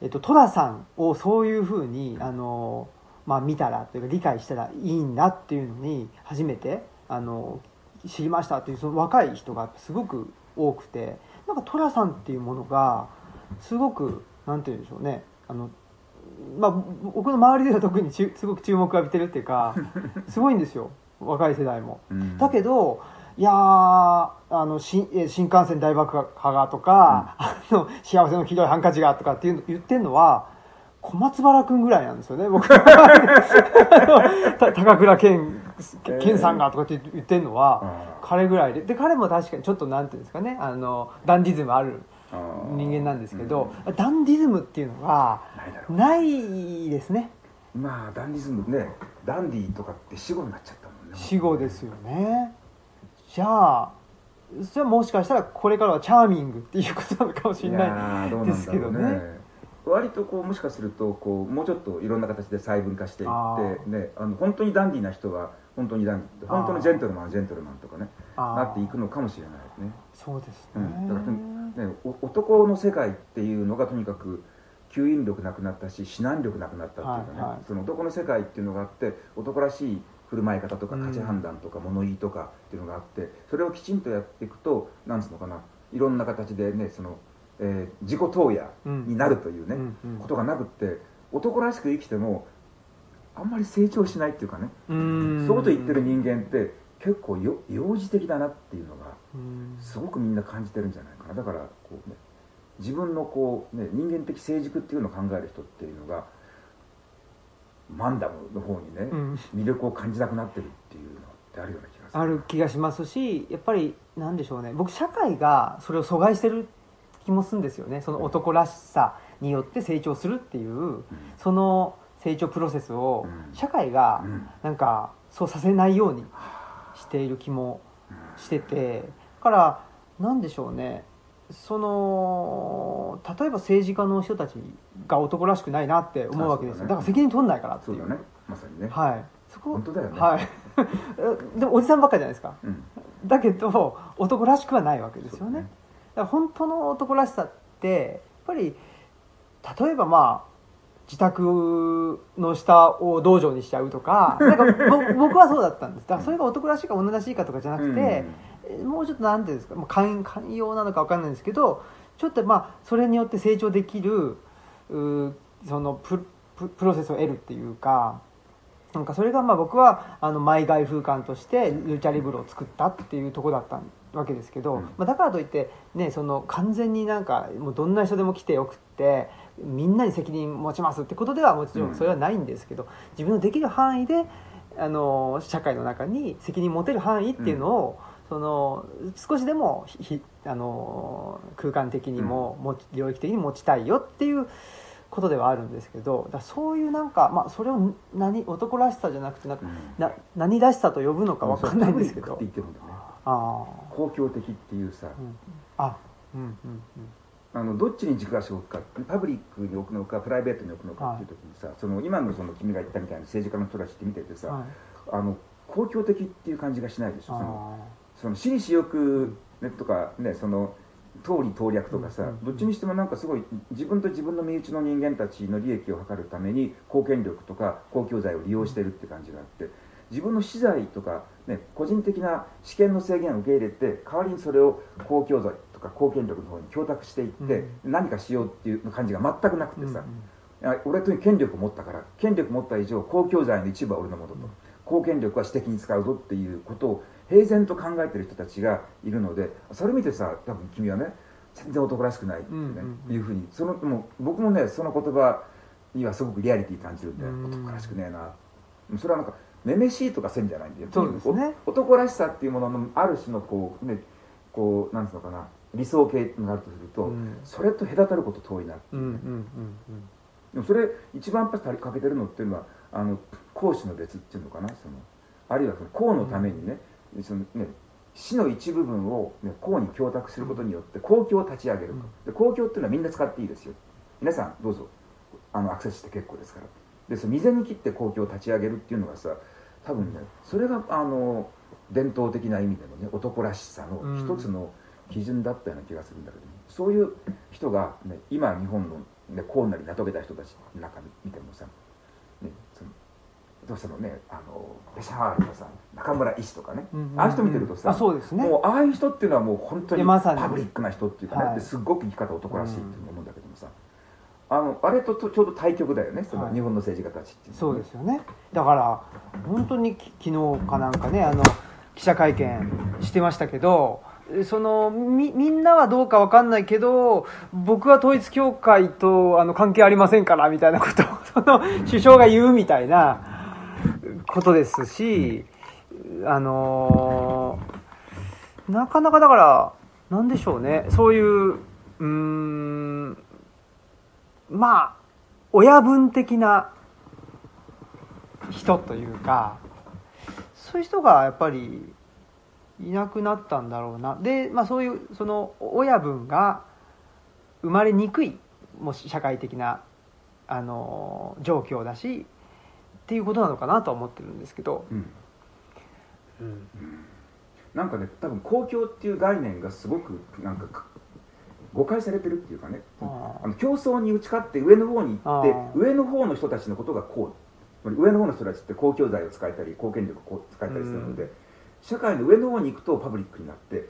えっと、さんをそういうふうに、あのーまあ、見たらというか理解したらいいんだっていうのに初めて、あのー知りましたっていうその若い人がすごく多くてなんか戸田さんっていうものがすごくなんて言うんでしょうね。あのまあ、僕の周りでは特に すごく注目を浴びてるっていうか すごいんですよ。若い世代も。うん。だけどいやーあの新えー新幹線大爆破がとか、あの幸せのひどいハンカチがとかっていうの言ってるのは小松原君ぐらいなんですよね僕。高倉健健さんがとかって言ってるのは、あ彼ぐらいで。で彼も確かにちょっとなんていうんですかねあのダンディズムある人間なんですけど、ダンディズムっていうのがないですね。まあダンディズムねダンディとかって死語になっちゃったもんね。死語ですよね。じゃあそれはもしかしたらこれからはチャーミングっていうことなのかもしれないですけどね。割とこうもしかするとこうもうちょっといろんな形で細分化していあって、ね、あの本当にダンディーな人は本当にダンディー。本当のジェントルマンはジェントルマンとかねなっていくのかもしれないね。そうですね,、うん、だからねお男の世界っていうのがとにかく吸引力なくなったし指南力なくなったっていうかね、はいはい。その男の世界っていうのがあって男らしい振る舞い方とかうん。価値判断とか物言いとかっていうのがあってそれをきちんとやっていくとなんつうのかないろんな形でねその、えー自己投野になるというね、うんうん。ことがなくって男らしく生きてもあんまり成長しないっていうかね、うん。そういうこと言ってる人間って結構よ幼児的だなっていうのがうん。すごくみんな感じてるんじゃないかな。だからこう、ね、自分のこう、ね、人間的成熟っていうのを考える人っていうのがマンダムの方にね、うん。魅力を感じなくなってるっていうのってあるような気がする。ある気がしますしやっぱりなんでしょうね。僕社会がそれを阻害してる気もするんですよね。その男らしさによって成長するっていうその成長プロセスをうん。社会がうん。なんかそうさせないようにしている気もしててだからなんでしょうね。その例えば政治家の人たちが男らしくないなって思うわけですよ。だから責任取んないからっていう。そうだね。まさにね、はい。そこ本当だよね。はい。でもおじさんばっかりじゃないですか。うん。だけど男らしくはないわけですよね。ね。だから本当の男らしさってやっぱり例えばまあ自宅の下を道場にしちゃうとか なんかぼ僕はそうだったんです。だからそれが男らしいか女らしいかとかじゃなくて、えもうちょっとなんていうんですか、まあ、寛寛容なのか分かんないんですけどちょっとまあそれによって成長できるそのプロセスを得るっていうかなんかそれがまあ僕はあのマイ外風館としてルチャリブロを作ったっていうところだったわけですけど、うん。まあ、だからといって、ね、その完全になんかもうどんな人でも来てよくってみんなに責任持ちますってことではもちろんそれはないんですけど、自分のできる範囲であの社会の中に責任持てる範囲っていうのを、その少しでもひひあの空間的にも持ち領域的に持ちたいよっていうことではあるんですけどだそういうなんか、まあ、それを何男らしさじゃなくてなんかうん。な何らしさと呼ぶのかわかんないんですけど。パブリックって言ってるんだよね。あ公共的っていうさ、あ、うん、あうんうんうんあのどっちに軸足を置くかパブリックに置くのかプライベートに置くのかっていう時にさ、その今のその君が言ったみたいな政治家の人たちって見ててさ、はい。あの公共的っていう感じがしないでしょそのあその私利私欲、ね、とかねその通り党略とかさ、うん。うんうんどっちにしてもなんかすごい自分と自分の身内の人間たちの利益を図るために貢献力とか公共財を利用してるって感じがあって自分の資材とか、ね、個人的な試験の制限を受け入れて代わりにそれを公共財とか貢献力の方に供託していって、何かしようっていう感じが全くなくてさ、俺とに権力を持ったから権力を持った以上公共財の一部は俺のものと、貢献力は私的に使うぞっていうことを平然と考えてる人たちがいるのでそれ見てさ多分君はね全然男らしくないっていうふうにそのもう僕もねその言葉にはすごくリアリティ感じるんで、うん。男らしくねえな。それはなんかめめしいとかせんじゃないんだよ。そうですね。お男らしさっていうもののある種のこうねこうなんつうのかな理想形になるとすると、うん。それと隔たること遠いなっていう。ね、うんうんうん。でもそれ一番やっぱり欠けてるのっていうのはあの公私の別っていうのかなそのあるいはその公のためにね,、そのね死の一部分を、ね、公に供託することによって公共を立ち上げると、で公共っていうのはみんな使っていいですよ。皆さんどうぞ。あのアクセスして結構ですから。でその未然に切って公共を立ち上げるっていうのがさ多分ねそれがあの伝統的な意味でのね男らしさの一つの基準だったような気がするんだけども、そういう人が、ね、今日本の、ね、こうなり名遂げた人たちの中見てもさ、ね、そのどうしたのねあのベシャールとかさ中村医師とかね、うんうんうん。ああいう人見てるとさあそうですね。もうああいう人っていうのはもう本当にパブリックな人っていうかね、はい。ですっごく生き方男らしいっていうの思うんだけどもさ、あのあれととちょうど対極だよねそのはい。日本の政治家たちっていうね。そうですよね。だから本当にき昨日かなんかねあの記者会見してましたけどそのみみんなはどうかわかんないけど僕は統一教会とあの関係ありませんからみたいなことを その首相が言うみたいなことですしあのなかなかだからなんでしょうね。そういううんまあ親分的な人というかそういう人がやっぱりいなくなったんだろうな。で、まあ、そういうその親分が生まれにくいもう社会的なあの状況だしっていうことなのかなとは思ってるんですけど、うん。うん。なんかね多分公共っていう概念がすごくなんかか誤解されてるっていうかね。ああの競争に打ち勝って上の方に行って上の方の人たちのことがこう上の方の人たちって公共財を使えたり貢献力を使えたりするので、社会の上の方に行くとパブリックになって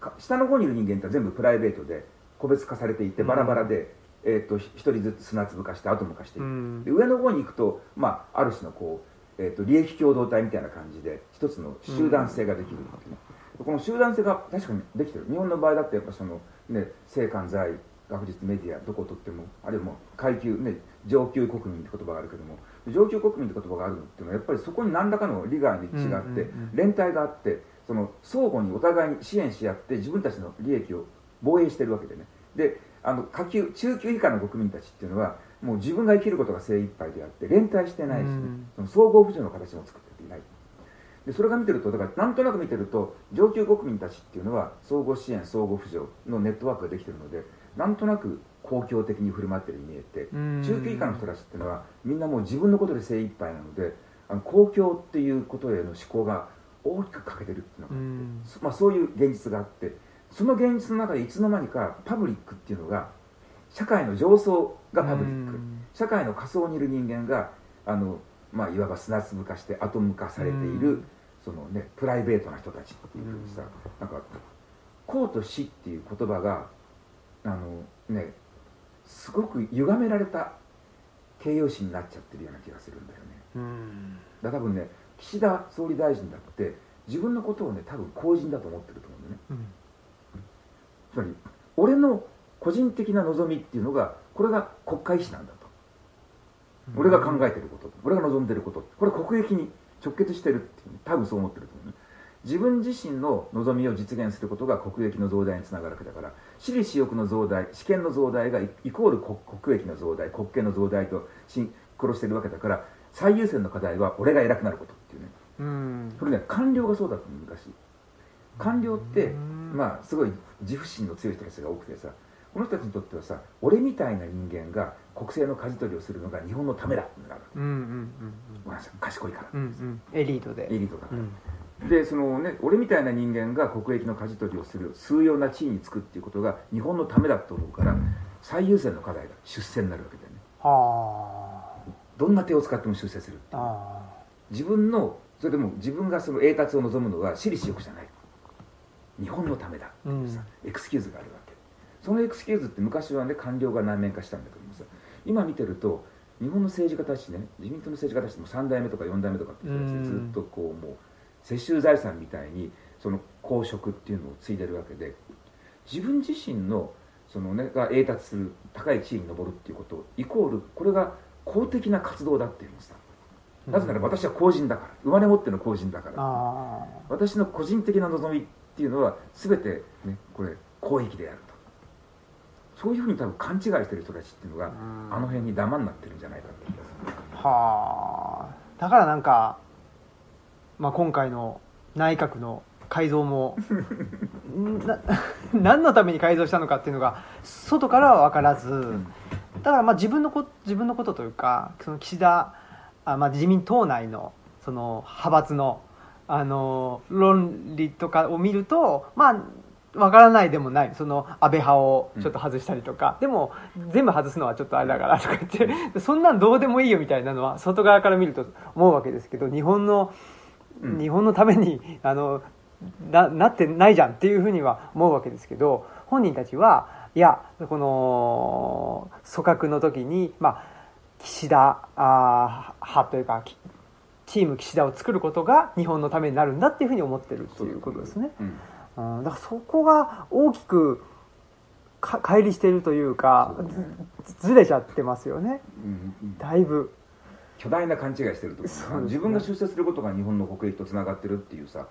か下の方にいる人間って全部プライベートで個別化されていてバラバラで、えー、とひ一人ずつ砂粒化してアトム化していく、うん。で上の方に行くと、まあ、ある種のこう、えー、と利益共同体みたいな感じで一つの集団性ができるっていう。ね、この集団性が確かにできてる。日本の場合だってやっぱそのね性関財学術メディアどこをとってもあるいはもう階級ね上級国民って言葉があるけども上級国民って言葉があるのっていうのはやっぱりそこに何らかの利害の一致があって、連帯があってその相互にお互いに支援し合って自分たちの利益を防衛してるわけでね。であの下級中級以下の国民たちっていうのはもう自分が生きることが精一杯であって連帯してないしね、うんその総合扶助の形も作っていない。でそれが見てるとだからなんとなく見てると上級国民たちっていうのは相互支援相互扶助のネットワークができてるのでなんとなく公共的に振る舞ってるように見えてうん。中級以下の人たちっていうのはみんなもう自分のことで精一杯なのであの公共っていうことへの思考が大きく欠けてるっていうのが、うん。そまあ、そういう現実があってその現実の中でいつの間にかパブリックっていうのが社会の上層がパブリック。うん。社会の下層にいる人間があの、まあ、いわば砂粒化してアトム化されている、うん。そのね、プライベートな人たちっていうふうにさ、なんか公と死っていう言葉があのねすごく歪められた形容詞になっちゃってるような気がするんだよね。うん。だから多分ね岸田総理大臣だって自分のことをね多分公人だと思ってると思うんだよね。うん。つまり俺の個人的な望みっていうのがこれが国会意思なんだと。俺が考えてること。俺が望んでること。これ国益に直結してるっていうね多分そう思ってると思うね。自分自身の望みを実現することが国益の増大につながるわけだから私利私欲の増大試験の増大がイイコール国国益の増大国権の増大とシンクロしてるわけだから最優先の課題は俺が偉くなることっていうね。うん。それね官僚がそうだったの昔。官僚ってうん。まあすごい自負心の強い人たちが多くてさこの人たちにとってはさ俺みたいな人間が国政の舵取りをするのが日本のためだってなるわけ。うんうんうんごめん賢いから。うんうん。エリートで。エリートだから、うんでそのね俺みたいな人間が国益の舵取りをする数要な地位につくっていうことが日本のためだと思うから最優先の課題が出世になるわけだよね。はどんな手を使っても出世するああ自分のそれでも自分がその栄達を望むのは私利私欲じゃない。日本のためだ。っていうさ、エクスキューズがあるわけ。そのエクスキューズって昔はね官僚が内面化したんだけどもさ今見てると日本の政治家たちね自民党の政治家たちも3代目とか4代目とかってずっとこうもう世襲財産みたいにその公職っていうのを継いでるわけで自分自身のその、ね、が栄達する高い地位に上るっていうことイコールこれが公的な活動だっていうのさ。なぜなら私は公人だから。生まれ持っての公人だから。あ私の個人的な望みっていうのは全てねこれ公益であると。そういうふうに多分勘違いしてる人たちっていうのがうん。あの辺にダマになってるんじゃないかって気がすはあ。だからなんか、まあ、今回の内閣の改造も な 何のために改造したのかっていうのが外からは分からず、んだからまあ自分のこ自分のことというかその岸田あ、まあ、自民党内のその派閥のあの論理とかを見るとまあ分からないでもない。その安倍派をちょっと外したりとか、でも全部外すのはちょっとあれだからとか言ってそんなんどうでもいいよみたいなのは外側から見ると思うわけですけど日本の、うん日本のために あのななってないじゃんっていうふうには思うわけですけど本人たちはいやこの組閣の時に、まあ、岸田あー派というかきチーム岸田を作ることが日本のためになるんだっていうふうに思ってるっていうこと。ですね。うん。うん、だからそこが大きくか乖離してるというかずれちゃってますよね。うんうん。だいぶ巨大な勘違いしてると思うそうですね。自分が出世することが日本の国益とつながってるっていうさ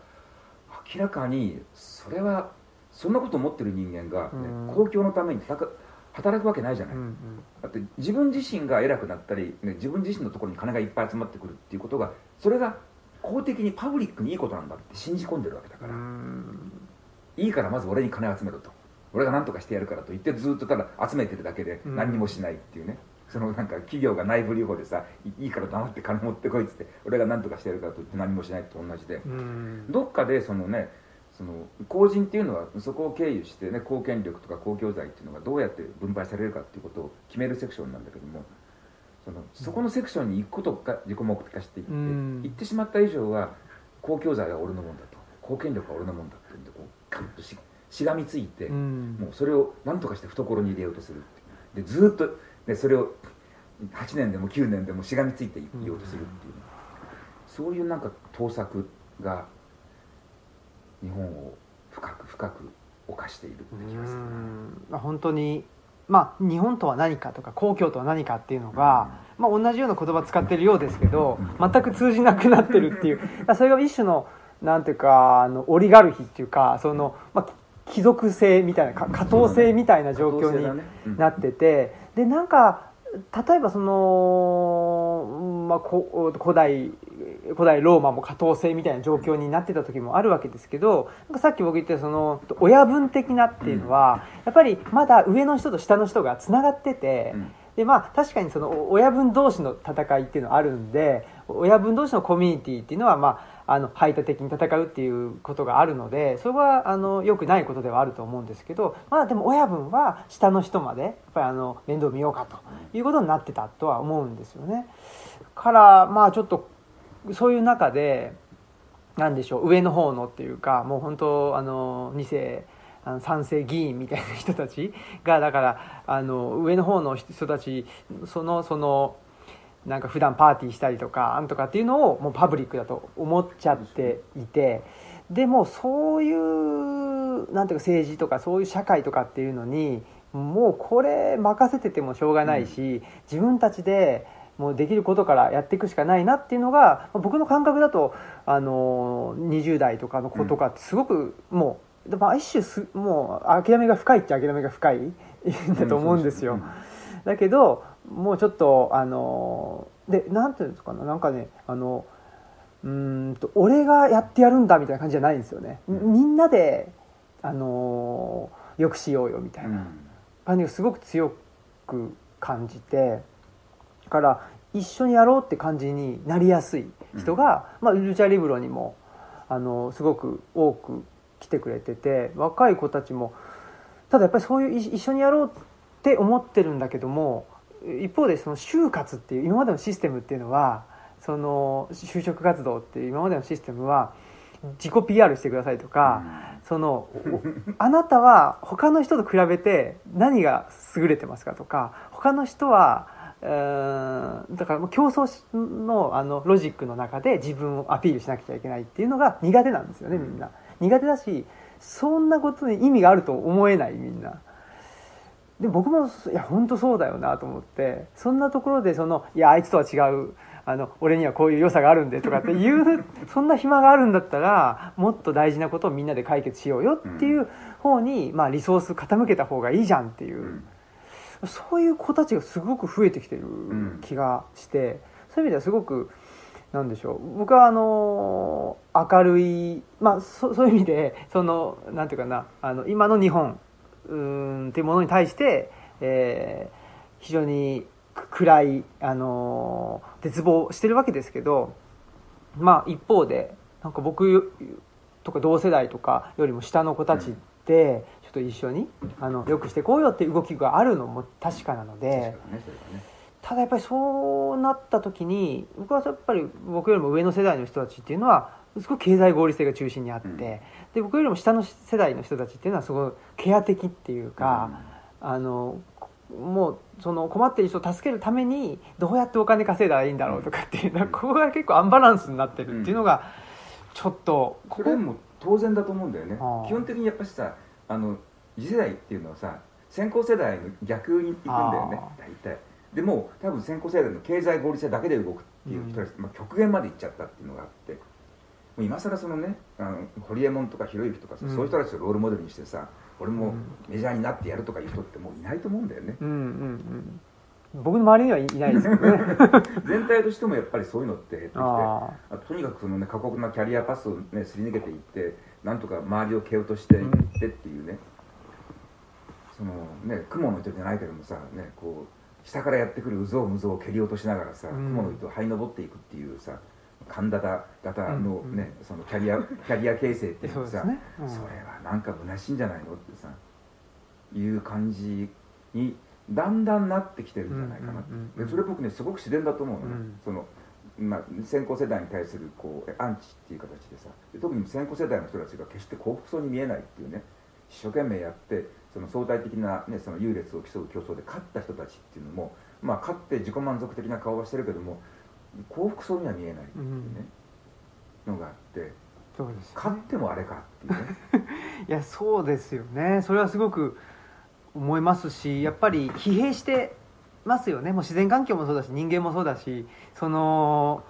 明らかにそれはそんなこと思ってる人間が、ねうん。公共のために働くわけないじゃない、うんうん。だって自分自身が偉くなったり、ね、自分自身のところに金がいっぱい集まってくるっていうことがそれが公的にパブリックにいいことなんだって信じ込んでるわけだから、うん。いいからまず俺に金集めろと俺が何とかしてやるからと言ってずっとただ集めてるだけでうん何にもしないっていうね、そのなんか企業が内部留保でさいいいから黙って金持ってこいっつって俺が何とかしてやるからと言って何もしないと同じで、うん。どっかでそのねその公人っていうのはそこを経由してね公権力とか公共財っていうのがどうやって分配されるかっていうことを決めるセクションなんだけどもそのそこのセクションに行くことが自己目的化していって、うん。行ってしまった以上は公共財は俺のもんだと。公権力は俺のもんだっていうんでこうガッとししがみついて、うん。もうそれを何とかして懐に入れようとするって。でずっと、ね、それを8年でも9年でもしがみついていようとするっていう、そういうなんか盗作が日本を深く深く犯しているって気がするな。まあ本当にまあ日本とは何かとか公共とは何かっていうのが、まあ、同じような言葉使ってるようですけど全く通じなくなってるっていう。それが一種のなんていうかあのオリガルヒっていうかその、まあ、貴族性みたいなか下等性みたいな状況になっててでなんか例えばその、まあ、こ古代古代ローマも下等性みたいな状況になってた時もあるわけですけどなんかさっき僕言ったその親分的なっていうのは、やっぱりまだ上の人と下の人がつながってて、うん。でまあ確かにそのお親分同士の戦いっていうのはあるんで親分同士のコミュニティっていうのはまあの排他的に戦うっていうことがあるのでそれはあの良くないことではあると思うんですけどまだでも親分は下の人までやっぱりあの面倒見ようかということになってたとは思うんですよね。からまあちょっとそういう中でなんでしょう上の方のっていうかもう本当あの2世あの賛成議員みたいな人たちがだからあの上の方の人たちそのそのなんか普段パーティーしたりとかなんとかっていうのをもうパブリックだと思っちゃっていてでもそういうなんていうか政治とかそういう社会とかっていうのにもうこれ任せててもしょうがないし、自分たちでもうできることからやっていくしかないなっていうのがまあ僕の感覚だとあの20代とかの子とかってすごくもう、でも一種すもう諦めが深いっちゃ諦めが深いん だと思うんですよ。だけどもうちょっとあのでなんていうんですかななんかねあのうーんと俺がやってやるんだみたいな感じじゃないんですよね、みみんなであのよくしようよみたいな感じがすごく強く感じてだから一緒にやろうって感じになりやすい人が、まあ、ルチャリブロにもあのすごく多く来てくれてて若い子たちもただやっぱりそういうい一緒にやろうって思ってるんだけども一方でその就活っていう今までのシステムっていうのはその就職活動っていう今までのシステムは自己 PR してくださいとか、そのおあなたは他の人と比べて何が優れてますかとか他の人はうーんだからもう競争しのあのロジックの中で自分をアピールしなくちゃいけないっていうのが苦手なんですよねみんな。苦手だしそんなことに意味があると思えないみんなで僕もいや本当そうだよなと思ってそんなところでそのいやあいつとは違うあの俺にはこういう良さがあるんでとかって いうそんな暇があるんだったらもっと大事なことをみんなで解決しようよっていう方に、まあ、リソース傾けた方がいいじゃんっていう、うん。そういう子たちがすごく増えてきてる気がして、そういう意味ではすごくなんでしょう僕はあの明るい、まあ、そそういう意味でそのなんていうかなあの今の日本うーんっていうものに対して、えー非常にく暗い、あの絶望してるわけですけどまあ一方でなんか僕とか同世代とかよりも下の子たちって、ちょっと一緒にあのよくしてこうよって動きがあるのも確かなので。ただやっぱりそうなった時に僕はやっぱり僕よりも上の世代の人たちっていうのはすごく経済合理性が中心にあって、うん。で僕よりも下の世代の人たちっていうのはすごいケア的っていうか、あのもうその困ってる人を助けるためにどうやってお金稼いだらいいんだろうとかっていうのはここが結構アンバランスになってるっていうのがちょっとここも当然だと思うんだよね。基本的にやっぱしさあの次世代っていうのはさ先行世代の逆に行くんだよね。あ大体。でもう多分先行世代の経済合理性だけで動くっていう人たち、まあ、極限まで行っちゃったっていうのがあってもう今更そのねあのホリエモンとかひろゆきとかさ、うん。そういう人たちをロールモデルにしてさ俺もうん。メジャーになってやるとかいう人ってもういないと思うんだよね、うんうんうん。僕の周りにはいないですけどね。全体としてもやっぱりそういうのって減ってきてとにかくその、ね、過酷なキャリアパスを、ね、すり抜けていってなんとか周りを蹴落としていってっていうね、そのね雲の糸じゃないけどもさ、ね、こう下からやってくるうぞうむぞうを蹴り落としながらさ、うん。雲の糸を這い登っていくっていうさ神田田型のうんね、そのキャリア キャリア形成っていうのさね、うん。それはなんか虚しいんじゃないのってさいう感じにだんだんなってきてるんじゃないかな、うんうんうんでそれ僕ねすごく自然だと思うのね、うん。そのまあ、先行世代に対するこうアンチっていう形でさで特に先行世代の人たちが決して幸福そうに見えないっていうね一生懸命やってその相対的な、ね、その優劣を競う競争で勝った人たちっていうのも、まあ、勝って自己満足的な顔はしてるけども幸福そうには見えないっていうね、のがあってそうですよね。勝ってもあれかっていうね。いやそうですよね。それはすごく思いますしやっぱり疲弊してますよね。もう自然環境もそうだし人間もそうだしその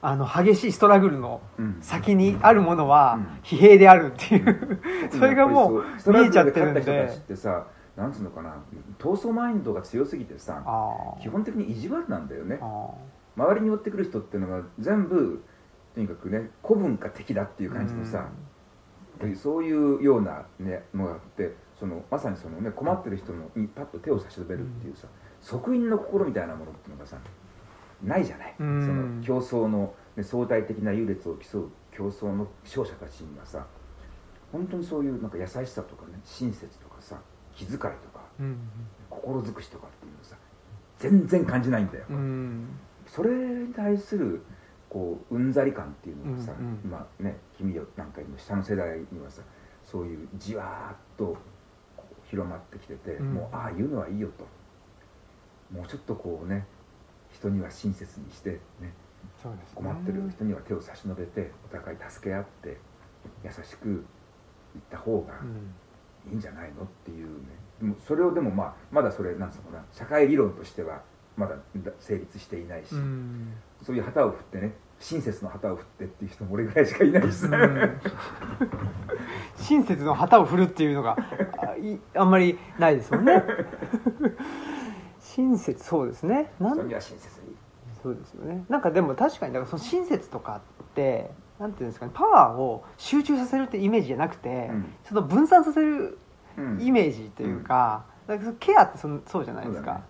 あの激しいストラグルのうん。先にあるものはうん。疲弊であるっていう、それがもう見えちゃってるんで勝った人たちってさなんつうのかな闘争マインドが強すぎてさあ基本的に意地悪なんだよね。あ周りに寄ってくる人っていうのが全部とにかくね古文か敵だっていう感じのさ、でそういうような、ね、のがあってそのまさにその、ね、困ってる人のにパッと手を差し伸べるっていうさ、即員の心みたいなものっていうのがさないじゃない、うん。その競争の、ね、相対的な優劣を競う競争の勝者たちにはさ本当にそういうなんか優しさとかね親切とかさ気遣いとかうん。心尽くしとかっていうのさ全然感じないんだよ、うんそれに対するこううんざり感っていうのがさ、うんうん。今ね君よなんかよりも下の世代にはさそういうじわーっと広まってきてて、うん。もうああいうのはいいよと。もうちょっとこうね人には親切にしてねそうですね。困ってる人には手を差し伸べてお互い助け合って優しく言った方がうん。いいんじゃないのっていうね。でもそれをでもまあまだそれなんつうのかな社会理論としてはまだ成立していないし、うん。そういう旗を振ってね親切の旗を振ってっていう人も俺ぐらいしかいないしさ、うん。親切の旗を振るっていうのがあいあんまりないですもんね。親切そうですね。人には親切にそうですよね。なんかでも確かにだからその親切とかってなんていうんですかねパワーを集中させるってイメージじゃなくて、うん。ちょっと分散させるうん。イメージというか,、だからそのケアってそのそうじゃないですか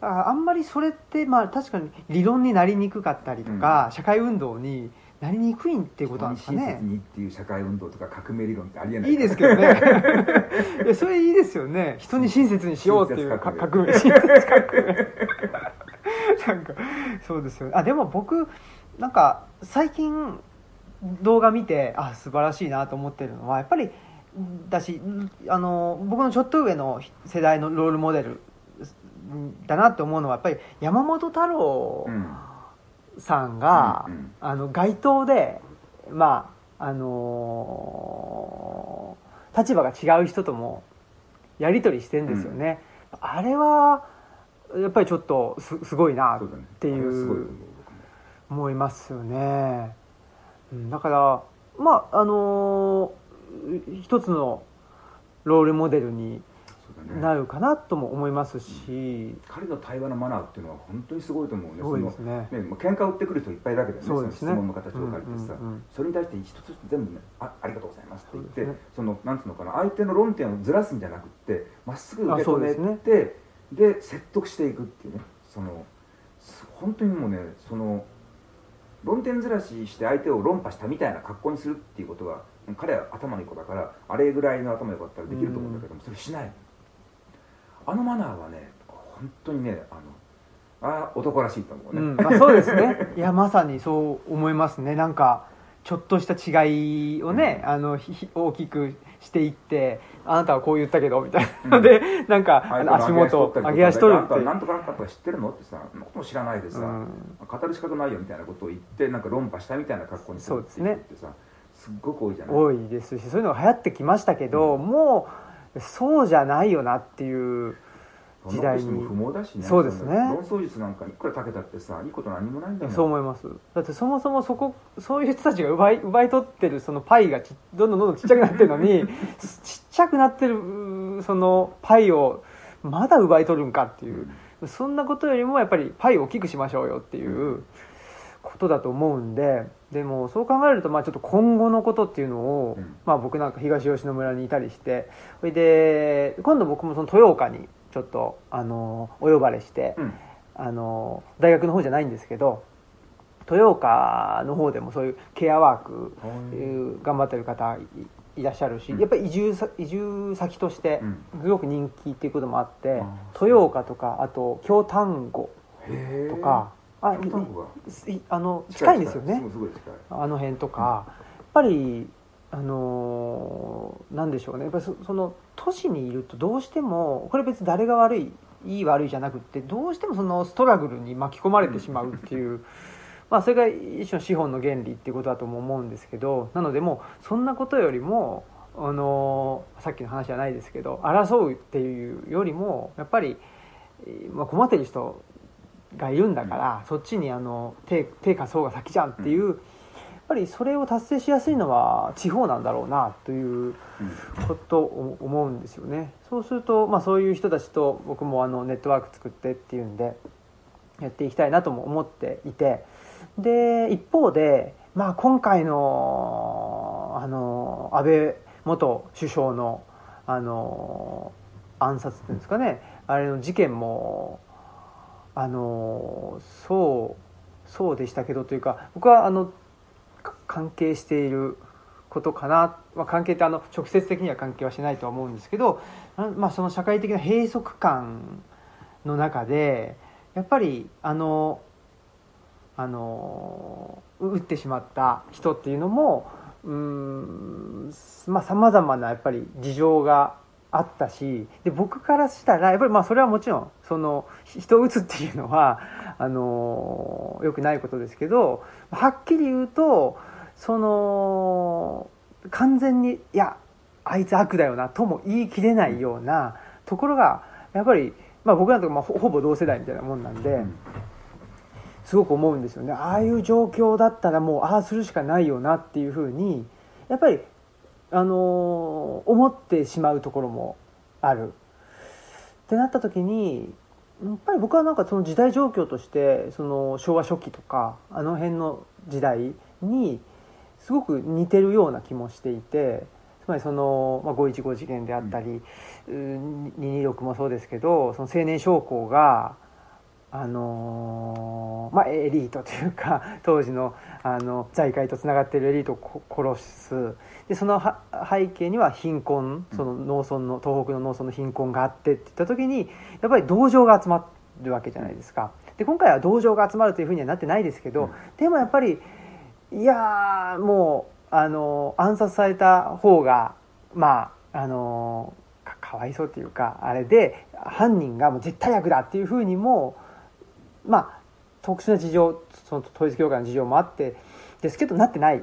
だ,、そうだねからあんまりそれってまあ確かに理論になりにくかったりとか、社会運動になりにくいっていうことなんですかね。人に親切にっていう社会運動とか革命理論ってありえないいいですけどね。いやそれいいですよね。人に親切にしようっていう革命親切革命なんかそうですよね。あでも僕なんか最近動画見てあ素晴らしいなと思ってるのはやっぱりだしあの僕のちょっと上の世代のロールモデルだなって思うのはやっぱり山本太郎うんさんが、うんうんあの街頭でまああのー立場が違う人ともやり取りしてんですよね、あれはやっぱりちょっとすすごいなっていうあれはすごいと思いますよね、うん、だからまああのー一つのロールモデルにね。なるかなとも思いますし、彼の対話のマナーっていうのは本当にすごいと思うね。すごいですね。ねまあ喧嘩売ってくる人いっぱいいるわけだよね。そうですね。の質問の形を借りてさ、うんうんうんそれに対して一つずつ全部ねあありがとうございますって言ってそ,、ね。のなんつうのかな相手の論点をずらすんじゃなくってまっすぐ受け止めあそうてで,、説得していくっていうね。そのす本当にもうねその論点ずらしして相手を論破したみたいな格好にするっていうことは彼は頭のいい子だからあれぐらいの頭良かったらできると思うんだけども、それしないあのマナーはね本当にねあのあー男らしいと思うね、うんまあ、そうですね。いやまさにそう思いますね。なんかちょっとした違いをね、あのひひ大きくしていってあなたはこう言ったけどみたいな。ので、なんかあの足元上げ足取るって。なんとかなんとか知ってるのってさことも知らないでさ、うん。語る仕方ないよみたいなことを言ってなんか論破したみたいな格好にするってってさすっごく多いじゃない。多いですしそういうのが流行ってきましたけど、もうそうじゃないよなっていうそんなことしても不毛だしね。そうですね。論争術なんかいくらかけたってさいいこと何もないんだもんそう思います。だってそもそもそこそういう人たちが奪い奪い取ってるそのパイがちどんどんどんどんちっちゃくなってるのに ちっちゃくなってるそのパイをまだ奪い取るんかっていう。そんなことよりもやっぱりパイを大きくしましょうよっていうことだと思うんででもそう考えるとまあちょっと今後のことっていうのを、うん。まあ、僕なんか東吉野村にいたりしてそれで今度僕もその豊岡にちょっとあのお呼ばれして、うん。あの大学の方じゃないんですけど豊岡の方でもそういうケアワーク、い。う頑張ってる方いいらっしゃるし、うん。やっぱり移住さ移住先としてうん。すごく人気っていうこともあって、豊岡とかあと京丹後とか、ああの近いんですよね。あの辺とか、やっぱりあのーなんでしょうね。やっぱりそその都市にいるとどうしてもこれ別に誰が悪いいい悪いじゃなくってどうしてもそのストラグルに巻き込まれてしまうっていう。まあ、それが一種の資本の原理っていうことだとも思うんですけどなのでもうそんなことよりも、あのーさっきの話じゃないですけど争うっていうよりもやっぱり、えーまあ、困ってる人がいるんだから、そっちにあの手手貸そうが先じゃんっていう、やっぱりそれを達成しやすいのは地方なんだろうなといううん。ことを思うんですよね。そうすると、まあ、そういう人たちと僕もあのネットワーク作ってっていうんでやっていきたいなとも思っていてで一方で、まあ、今回のあの安倍元首相のあの暗殺っていうんですかねあれの事件もあのそうそうでしたけどというか僕はあの関係していることかな、まあ、関係ってあの直接的には関係はしないとは思うんですけど、まあ、その社会的な閉塞感の中でやっぱりあのあの撃ってしまった人っていうのもうんまあさまざまなやっぱり事情があったしで僕からしたらやっぱりまあそれはもちろんその人を撃つっていうのはあのよくないことですけどはっきり言うとその完全にいやあいつ悪だよなとも言い切れないようなところがやっぱり、まあ、僕らとかまあほほぼ同世代みたいなもんなんで。うんすごく思うんですよねああいう状況だったらもうああするしかないよなっていうふうにやっぱり、あのー思ってしまうところもある。ってなった時にやっぱり僕はなんかその時代状況としてその昭和初期とかあの辺の時代にすごく似てるような気もしていてつまりその、まあ、515事件であったり、うん、226もそうですけどその青年将校があのーまあ、エリートというか当時のあの財界とつながっているエリートをこ殺す。でそのは背景には貧困その農村の東北の農村の貧困があってっていった時にやっぱり同情が集まるわけじゃないですか。で今回は同情が集まるというふうにはなってないですけど、うん。でもやっぱりいやーもうあの暗殺された方がまああのかかわいそうっていうかあれで犯人がもう絶対悪だっていうふうにもまあ特殊な事情その統一教会の事情もあってですけどなってない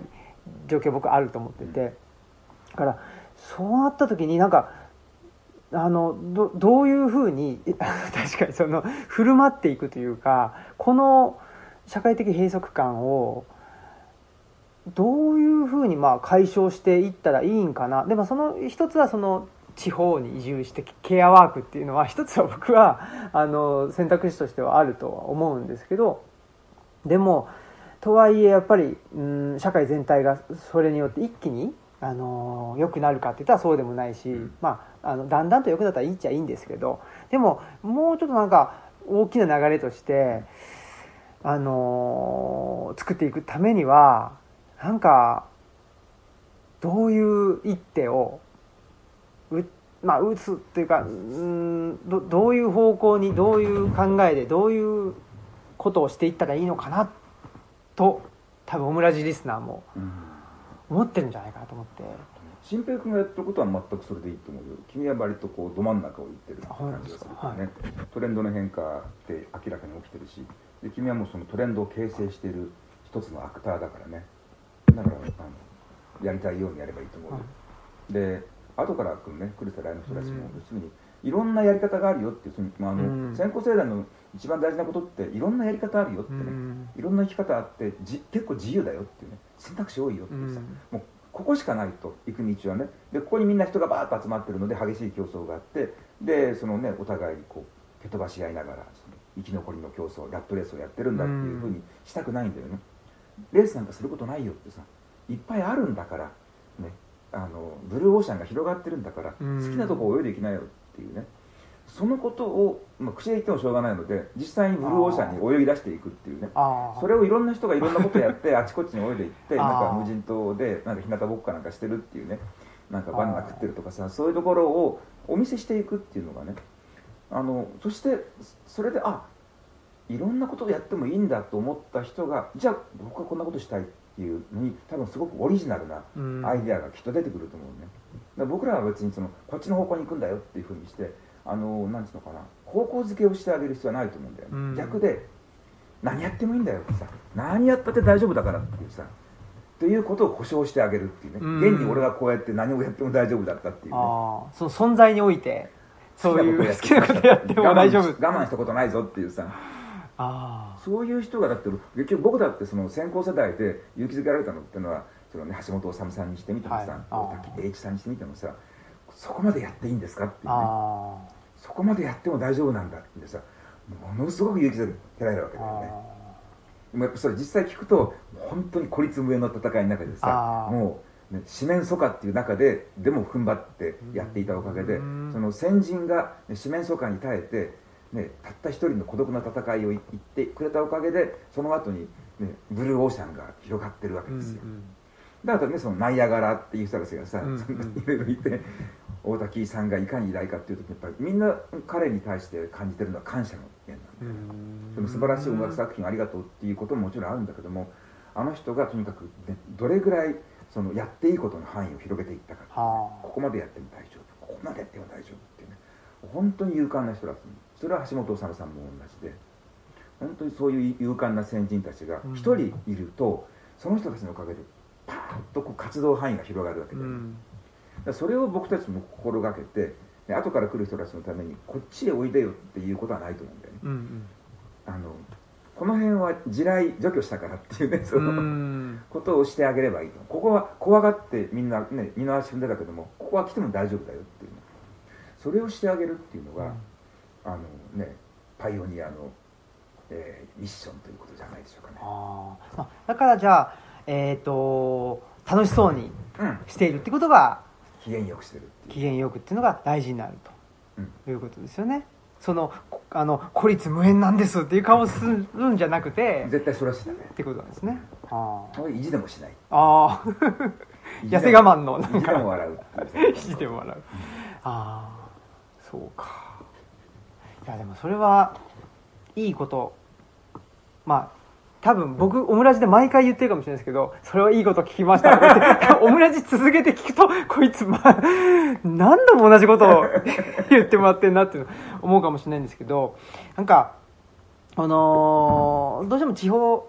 状況僕あると思ってて。だからそうなった時になんかあのどどういうふうに 確かにその振る舞っていくというかこの社会的閉塞感をどういうふうにまあ解消していったらいいんかな。でもその一つはその地方に移住してケアワークっていうのは一つは僕はあの選択肢としてはあるとは思うんですけどでもとはいえやっぱりうん社会全体がそれによって一気にあの良くなるかって言ったらそうでもないし、まあ、あのだんだんと良くなったらいいっちゃいいんですけどでももうちょっとなんか大きな流れとして、あの作っていくためにはなんかどういう一手をうまあ、打つっていうかうんどどういう方向にどういう考えでどういうことをしていったらいいのかなと多分オムラジリスナーもうん。思ってるんじゃないかなと思って。新平君がやってることは全くそれでいいと思うよ。君は割とこうど真ん中を言ってる感じですかがするよね、トレンドの変化って明らかに起きてるしで君はもうそのトレンドを形成している一つのアクターだからね。だからあのやりたいようにやればいいと思うよ、で後から来るね来る世代の人たちもうん。要するにいろんなやり方があるよっていうその、まああのうん。先行世代の一番大事なことっていろんなやり方あるよってね、うん。いろんな生き方あってじ結構自由だよっていうね選択肢多いよっていうさ、もうここしかないと行く道はねでここにみんな人がバーッと集まってるので激しい競争があってでそのねお互いにこう蹴飛ばし合いながら生き残りの競争ラットレースをやってるんだっていうふうにしたくないんだよね、レースなんかすることないよってさいっぱいあるんだからねあのブルーオーシャンが広がってるんだから、うん。好きなとこ泳いでいきなよっていうね。そのことを、まあ、口で言ってもしょうがないので実際にブルーオーシャンに泳ぎ出していくっていうね。それをいろんな人がいろんなことやってあちこちに泳いでいってなんか無人島でなんか日向ぼっこなんかしてるっていうね。なんかバナナ食ってるとかさそういうところをお見せしていくっていうのがね。あのそしてそれであいろんなことをやってもいいんだと思った人がじゃあ僕はこんなことしたいっていうのに多分すごくオリジナルなうん。アイデアがきっと出てくると思うね。だから僕らは別にそのこっちの方向に行くんだよっていうふうにしてあのなんつうのかな方向づけをしてあげる必要はないと思うんだよね、うん。逆で何やってもいいんだよってさ何やったって大丈夫だからっていうさということを保証してあげるっていうね、うん。現に俺がこうやって何をやっても大丈夫だったっていうね。ああその存在においてそういう好きなことやっても大丈夫。我慢したことないぞっていうさ。あそういう人がだって結局僕だってその先行世代で勇気づけられたのっていうのはその、ね、橋本治さんにしてみてもさ、はい。大滝栄一さんにしてみてもさそこまでやっていいんですかっていうあね。あそこまでやっても大丈夫なんだってさものすごく勇気づけられるわけあだよね。あでもやっぱそれ実際聞くと本当に孤立無縁の戦いの中でさもう、ね、四面楚歌っていう中ででも踏ん張ってやっていたおかげでうん。その先人が、ね、四面楚歌に耐えて、ね、たった一人の孤独な戦いを言ってくれたおかげでその後に、ね、ブルーオーシャンが広がってるわけうんうですよ、んだからねそのナイアガラっていう人たちがさ、うんそんないろいろいて大滝さんがいかに偉大かっていう時にやっぱりみんな彼に対して感じてるのは感謝の念なんだでも素晴らしい音楽作品ありがとうっていうことももちろんあるんだけどもあの人がとにかく、ね、どれぐらいそのやっていいことの範囲を広げていったか。はここまでやっても大丈夫。ここまでやっても大丈夫っていうね。本当に勇敢な人だったそれは橋本治さんも同じで本当にそういう勇敢な先人たちがうん。一人いると、その人たちのおかげでパーッとこう活動範囲が広がるわけで、うん。らそれを僕たちも心がけてで後から来る人たちのためにこっちへおいでよっていうことはないと思うんだよね。うんあのこの辺は地雷除去したからっていうねその、うん。ことをしてあげればいいと。ここは怖がってみんなね二の足踏んでたけどもここは来ても大丈夫だよっていうねそれをしてあげるっていうのが、あのねパイオニアの、えーミッションということじゃないでしょうかね。あー。あだからじゃあえっ、と楽しそうにうん。しているってことが機嫌よくしてる機いう。嫌よくっていうのが大事になるうん。ということですよね。そのこあの孤立無縁なんですっていう顔をするんじゃなくて絶対それはしダメってことなんですね。あー。それ意地でもしない。あー。意地でも痩せ我慢のなん意地でもか笑う 意地でも笑う。ああそうかいやでもそれはいいこと。まあ多分僕オムラジで毎回言ってるかもしれないですけどそれはいいこと聞きました。っ てオムラジ続けて聞くとこいつまあ何度も同じことを 言ってもらってんなって思うかもしれないんですけどなんかあのーどうしても地方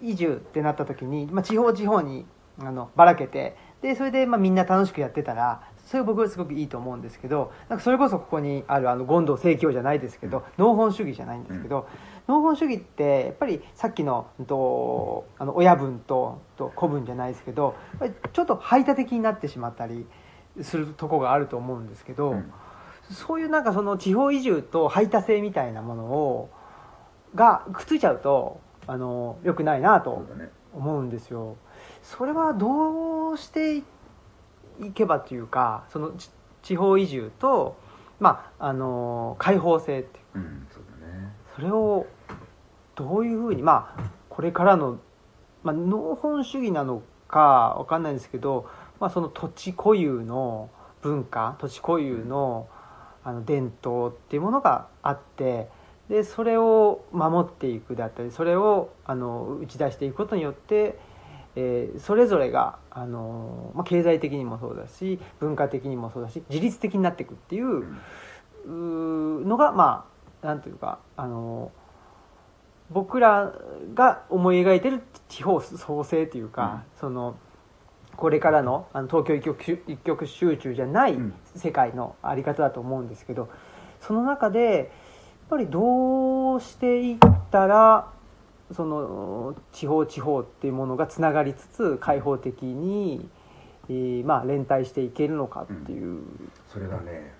移住ってなった時に、まあ、地方地方にあのばらけてでそれでまあみんな楽しくやってたらそれ僕はすごくいいと思うんですけどなんかそれこそここにあるあの権藤正教じゃないですけど、農本主義じゃないんですけど、農本主義ってやっぱりさっきのうんとあの親分とと子分じゃないですけどちょっと排他的になってしまったりするとこがあると思うんですけど、うん。そういうなんかその地方移住と排他性みたいなものをがくっついちゃうとあの良くないなと思うんですよ。それはどうしていけばっていうかそのち地方移住と、まあ、あの開放性っていううんそうだね。それをどういうふうにまあこれからの、まあ、農本主義なのかわかんないんですけど、まあ、その土地固有の文化土地固有のあの伝統っていうものがあってでそれを守っていくであったりそれをあの打ち出していくことによって、えーそれぞれがあの、まあ、経済的にもそうだし文化的にもそうだし自律的になっていくっていううんうーのがまあなんというかあの僕らが思い描いてる地方創生というか、そのこれからのあの東京一極集一極集中じゃないうん。世界のあり方だと思うんですけどその中でやっぱりどうしていったらその地方地方っていうものがつながりつつ開放的に、えーまあ、連帯していけるのかっていう。それがね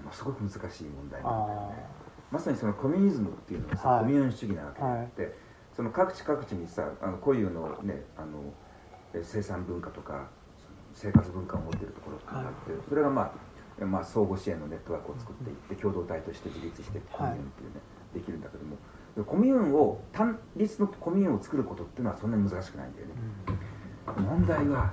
ものすごく難しい問題なんだよね。まさにそのコミュニズムっていうのはさ、はい。コミューン主義なわけであって、その各地各地にさあの固有のねあのえ生産文化とか生活文化を持っているところがあって、それがまあえまあ、相互支援のネットワークを作っていって共同体として自立してコミューンっていうね、できるんだけどもでコミューンを単立のコミューンを作ることっていうのはそんなに難しくないんだよね、問題は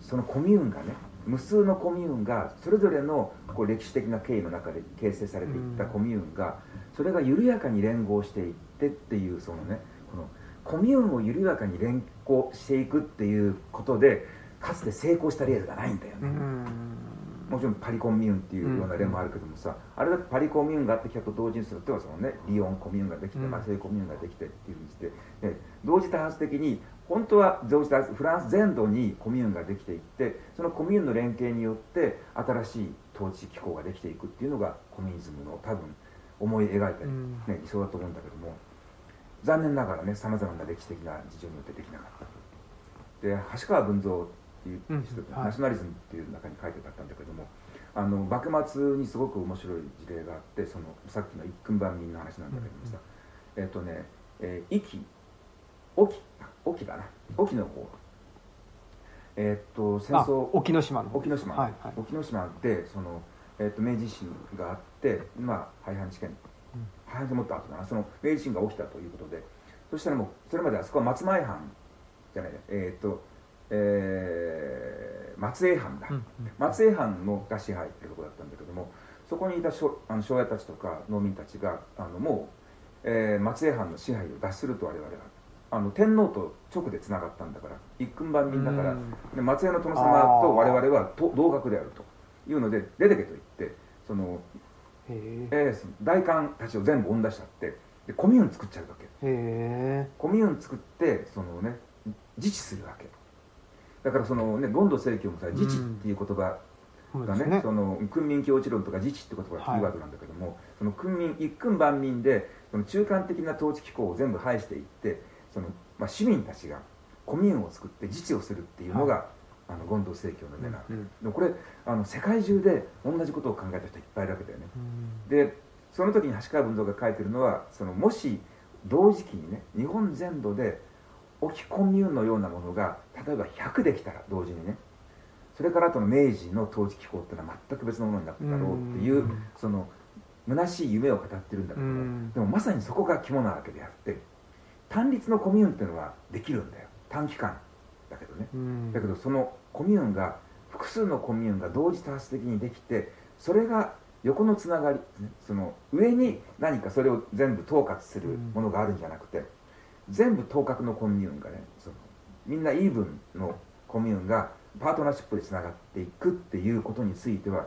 そのコミューンがね無数のコミューンがそれぞれのこう歴史的な経緯の中で形成されていったコミューンがそれが緩やかに連合していってっていうそのねこのコミューンを緩やかに連合していくっていうことでかつて成功した例がないんだよね、うんもちろんパリコンミューンっていうような例もあるけどもさ、あれだってパリコンミューンがあってきたと同時にするとそのね。リヨンコミューンができてうん。マセイコミューンができてっていうふうにして。で同時多発的に本当は同時多発フランス全土にコミューンができていってそのコミューンの連携によって新しい統治機構ができていくっていうのがコミュニズムの多分思い描いた、うん。ね、理想だと思うんだけども残念ながらねさまざまな歴史的な事情によってできなかったで橋川文蔵っていう人、うんはい。ナショナリズムっていう中に書いてあったんだけどもあの幕末にすごく面白い事例があってそのさっきの一君万民の話なんだけどもさ、えっ、とね「えー、沖沖だな？沖の方。えっ、と戦あ争沖ノ島の沖ノ島、はいはい。沖ノ島でその、えー、と明治維新があってまあ廃藩置県。うん。廃藩でもった後だな。その明治維新が起きたということで。そしたらもうそれまであそこは松前藩じゃない。えっ、とえー松江藩だ、うん松江藩のが支配っていうところだったんだけどもそこにいた商あの商屋たちとか農民たちがあのもう、えー松江藩の支配を脱すると我々はあの天皇と直でつながったんだから一君万民だから、うん。で松江の殿様と我々はと同格であるというので出てけと言ってその、へえーその大官たちを全部追ん出しちゃってでコミューン作っちゃうわけ。コミューン作ってそのね自治するわけだからそのね権土政教もさ自治っていう言葉えがねその訓民共治論とか自治って言葉がキーワードなんだけども、その訓民一君万民でその中間的な統治機構を全部排していってその、まあ、市民たちがコミューンを作って自治をするっていうのが、あの権土政教の目なうん。でもこれあの世界中で同じことを考えた人いっぱいいるわけだよね。うん。でその時に橋川文蔵が書いてるのはそのもし同時期にね日本全土で沖コミューンのようなものが例えば100できたら同時にねそれから後の明治の統治機構っていうのは全く別のものになっただろうっていう、うん。その虚しい夢を語ってるんだけども、うん。でもまさにそこが肝なわけであって単立のコミューンっていうのはできるんだよ。短期間だけどね。うん。だけどそのコミューンが複数のコミューンが同時多発的にできてそれが横のつながりその上に何かそれを全部統括するものがあるんじゃなくて、全部統括のコミューンがねそのみんなイーブンのコミューンがパートナーシップでつながっていくっていうことについては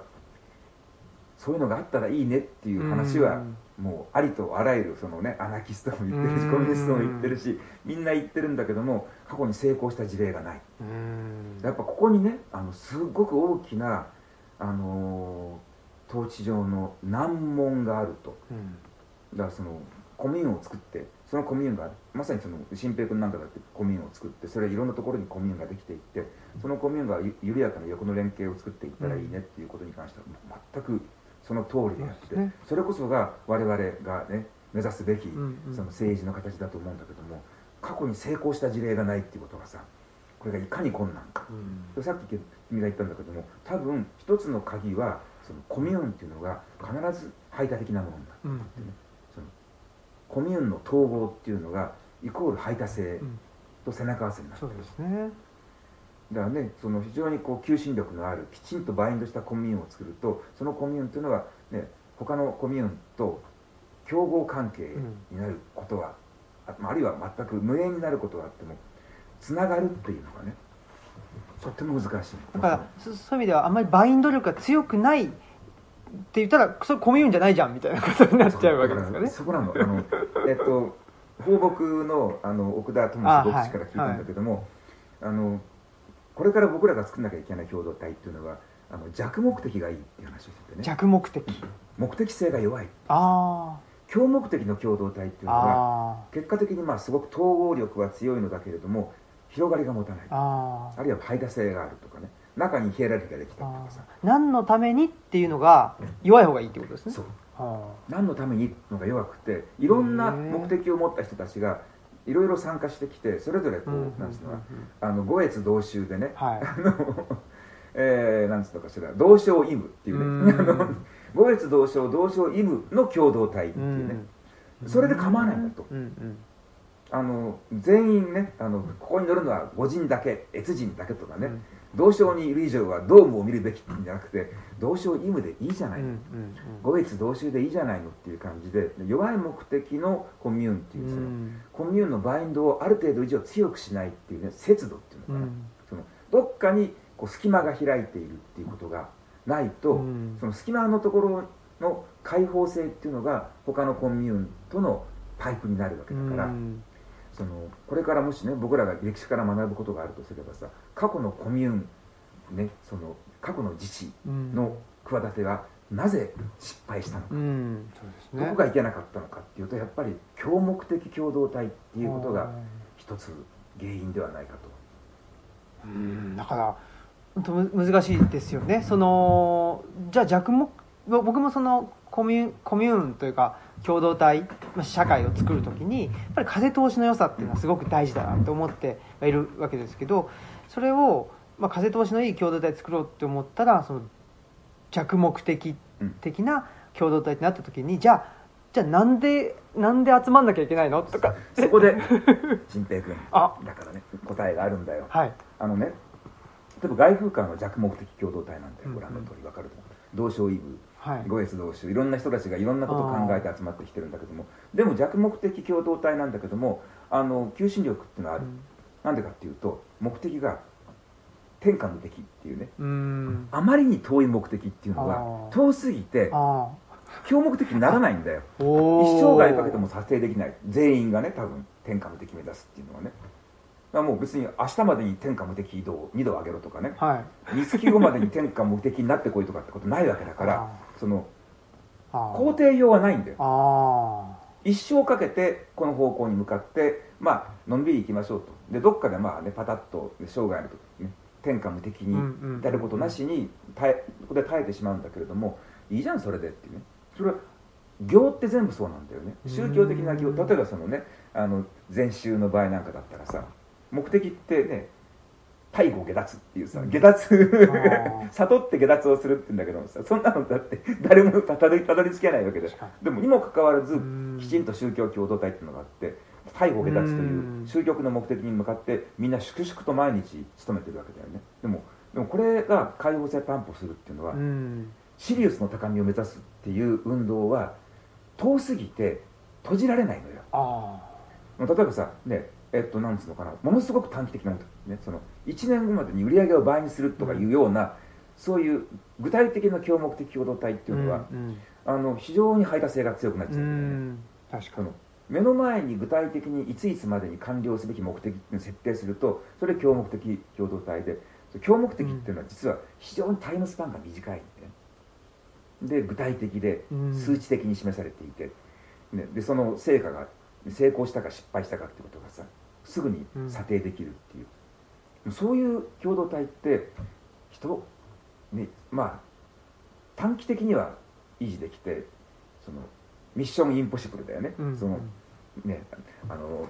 そういうのがあったらいいねっていう話はもうありとあらゆるそのねアナキストも言ってるしうん。コミュニストも言ってるしみんな言ってるんだけども過去に成功した事例がない。うん。やっぱここにねあのすごく大きな、あのー統治上の難問があると。うん。だからそのコミューンを作ってそのコミューンがまさにその新平君なんかだってコミューンを作ってそれいろんなところにコミューンができていってそのコミューンがゆ緩やかな横の連携を作っていったらいいねっていうことに関しては全くその通りであってそれこそが我々がね目指すべきその政治の形だと思うんだけども過去に成功した事例がないっていうことがさこれがいかに困難か。うん。さっき君が言ったんだけども多分一つの鍵はそのコミューンっていうのが必ず排他的なものだうん。そのコミューンの統合っていうのがイコール排他性うん。と背中合わせになる。そうですね。だからねその非常にこう求心力のあるきちんとバインドしたコミューンを作るとそのコミューンっていうのはね他のコミューンと競合関係になることは、ああるいは全く無縁になることはあってもつながるっていうのがねとっても難しい。だからそそういう意味ではあんまりバインド力が強くないって言ったらそれコミューンじゃないじゃんみたいなことになっちゃうわけですよね。そこなのあのえっと放牧のあの奥田智あ牧師から聞いたんだけどもあ、のこれから僕らが作んなきゃいけない共同体っていうのはあの弱目的がいいっていう話をしててね。弱目的。目的性が弱いあ強目的の共同体っていうあのはあ結果的にまあすごく統合力は強いのだけれども広がりが持たない。あああるいは排他性があるとかね中にヒエラルキーができたりとあかさ。何のためにっていうのが弱い方がいいってことですね。そう。は何のためにのが弱くていろんな目的を持った人たちがいろいろ参加してきてそれぞれこう、あうんなんつうのかうんうんな。あの五越同州でね、はい。あの、えー、なんつうのかしら。同省イムっていううん。ね五越同省同省イムの共同体ってういうね、ん。それで構わないんだとあの全員ねあのここに乗るのは五人だけ越人だけとかね、うん同省にいる以上はドームを見るべきじゃなくて同省イムでいいじゃない、うんうん五越同州でいいじゃないのっていう感じで弱い目的のコミューンっていうその、うん。コミューンのバインドをある程度以上強くしないっていうね節度っていうのかな、うん。そのどっかにこう隙間が開いているっていうことがないと、うん。その隙間のところの開放性っていうのが他のコミューンとのパイプになるわけだから、うんそのこれからもしね僕らが歴史から学ぶことがあるとすればさ過去のコミューンねその過去の自治うんの企てがなぜ失敗したのか、うん。ね。どこがいけなかったのかっていうとやっぱり共目的共同体っていうことが一つ原因ではないかと。うん。だから本当む難しいですよね。そのじゃあ弱目僕もそのコミュコミューンというか共同体まあ社会を作る時にやっぱり風通しの良さっていうのはすごく大事だなと思ってはいるわけですけどそれを、まあ、風通しのいい共同体作ろうって思ったらその弱目的的な共同体になった時にじゃあじゃあなんでなんで集まんなきゃいけないの？とか。そこで 新平君あ。だからね答えがあるんだよ。はい。あのね例えば外風館は弱目的共同体なんだようんご覧の通り分かると思う。同省イブはい。五越同州いろんな人たちがいろんなことを考えて集まってきてるんだけどもでも弱目的共同体なんだけどもあの求心力っていうのはある、なんでかっていうと目的が天下無敵っていうね。うん。あまりに遠い目的っていうのあはー。遠すぎてあ強目的にならないんだよ。一ー。生涯かけても達成できない。全員がね多分天下無敵目指すっていうのはね。だもう別に明日までに天下無敵移動を2度上げろとかね。はい。三月後までに天下無敵になってこいとかってことないわけだからあそのあ肯定用はないんだよ。あ一生かけてこの方向に向かってまあのんびり行きましょうと。でどっかでまあねパタッとね生涯の時にね天下無敵に至ることなしに耐えここで耐えてしまうんだけれどもいいじゃんそれでっていうね。それは行って全部そうなんだよね。宗教的な行うん例えばそのねあの禅宗の場合なんかだったらさ目的ってね逮捕下脱っていうさ下脱。ー。悟って下脱をするって言うんだけどそんなのだって 誰もたどりたどり着けないわけで。でもに。もかかわらずうん。きちんと宗教共同体っていうのがあって逮捕下脱という宗教の目的に向かってみんな粛々と毎日努めてるわけだよね。でもでもこれが開放性担保するっていうのは、うん。シリウスの高みを目指すっていう運動は遠すぎて閉じられないのよ。あ例えばさねえっとなんつうのかな。ものすごく短期的なことねその1年後までに売り上げを倍にするとかいうような、そういう具体的な共目的共同体ってあいうのは、うんあの非常に排他性が強くなっちゃううん確かその目の前に具体的にいついつまでに完了すべき目的を設定するとそれ共目的共同体で共目的っていうのは実は非常にタイムスパンが短いんで,、で具体的でうん。数値的に示されていて、ね、でその成果が成功したか失敗したかってことがさすぐに査定できるっていう、そういう共同体って人ねまあ短期的には維持できてそのミッションインポッシブルだよね、うんそのねあの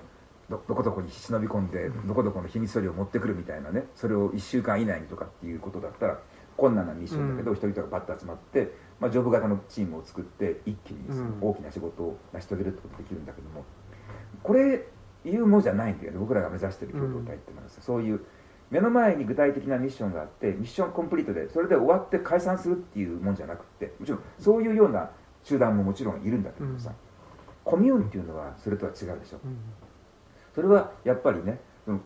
どどこどこに忍び込んでどこどこの秘密書類を持ってくるみたいなねそれを1週間以内にとかっていうことだったら困難なミッションだけど、うん。一人とかバッと集まって、まあ、ジョブ型のチームを作って一気に大きな仕事を成し遂げるってことができるんだけどもこれいうものじゃないん。だよね僕らが目指してる共同体ってのはさ、そういう目の前に具体的なミッションがあってミッションコンプリートでそれで終わって解散するっていうもんじゃなくってもちろんそういうような集団ももちろんいるんだけどさ、うん。コミューンっていうのはそれとは違うでしょ。うん。それはやっぱりね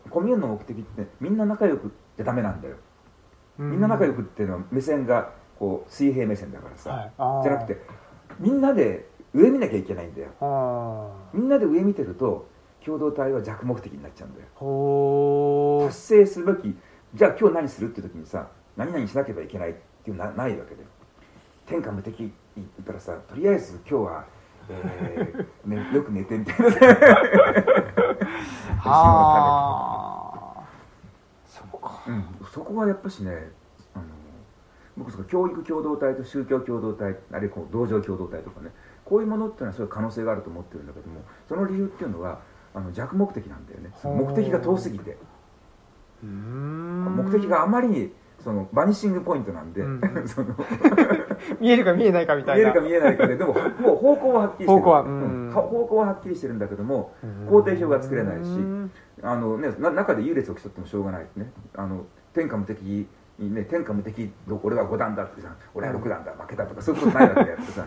コミューンの目的ってみんな仲良くじゃダメなんだよ。うん。みんな仲良くっていうのは目線がこう水平目線だからさ、はい。じゃなくてみんなで上見なきゃいけないんだよ。あみんなで上見てると共同体は弱目的になっちゃうんだよ。達成するべきじゃあ今日何するって時にさ何々しなければいけないっていうのはなないわけで天下無敵言ったらさとりあえず今日は、えー ね、よく寝てみたいな。そうかうん、そこはやっぱしねあの僕その教育共同体と宗教共同体あるいはこう同情共同体とかねこういうものっていうのはそういう可能性があると思ってるんだけどもその理由っていうのはあの弱目的なんだよね。目的が遠すぎて。目的があまりにそのバニッシングポイントなんで、うん。その 見えるか見えないかみたいな。見えるか見えないかででももう方向ははっきりしてる方向はううん。ん方向ははっきりしてるんだけども工程表が作れないしうん。あの、ね、な中で優劣を競ってもしょうがないね。あの天下無敵にね天下無敵ど俺は5段だってさ俺は6段だ負けたとかそういうことないわけであってさ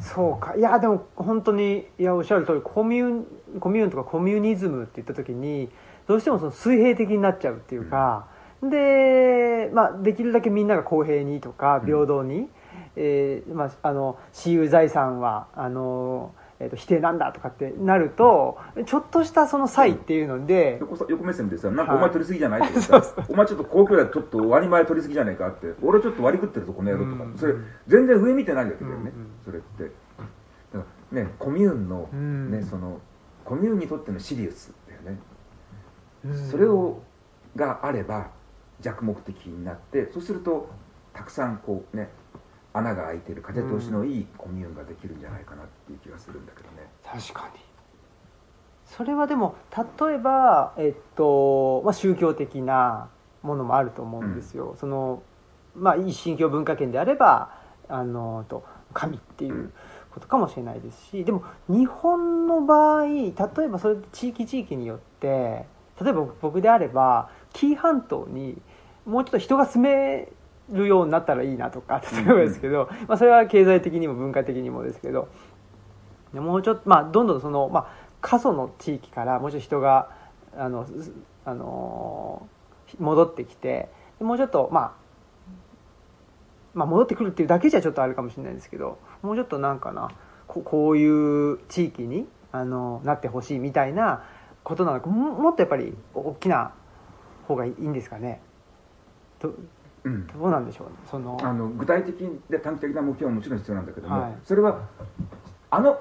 そうか。いやでも本当にいやおっしゃる通りコミュコミューンとかコミュニズムって言った時にどうしてもその水平的になっちゃうっていうか、で、まあ、できるだけみんなが公平にとかうん。平等に、えーまあ、あの私有財産はあの、えー、と否定なんだとかってなるとちょっとしたその差異っていうので、横さ横目線でさなんかはい。お前取りすぎじゃない？ってそうさお前ちょっと皇居でちょっと割り前取りすぎじゃないかって俺ちょっと割り食ってるぞこの野郎とかうん。それ全然上見てないわけだよねうんうん。それって。だからねコミューンのうん。ねそのコミューンにとってのシリウスだよね。うん。それをがあれば弱目的になってそうするとたくさんこうね穴が開いてる風通しのいいコミューンができるんじゃないかなっていう気がするんだけどね。確かに。それはでも例えば、えっとまあ、宗教的なものもあると思うんですよ、そのまあ一神教文化圏であればあのと神っていうことかもしれないですしでも日本の場合例えばそれ地域地域によって例えば僕であれば紀伊半島にもうちょっと人が住めるようになったらいいなとか例えばですけど、まあ、それは経済的にも文化的にもですけどでもうちょっとまあどんどんその、まあ、過疎の地域からもうちょっと人があの、すあのー戻ってきてでもうちょっとまあまあ戻ってくるっていうだけじゃちょっとあるかもしれないですけどもうちょっとなんかなここういう地域にあのなってほしいみたいなことなのかももっとやっぱり大きな方がいいんですかね。どうん。どうなんでしょうそのあの具体的で短期的な目標はもちろん必要なんだけども、はい。それはあの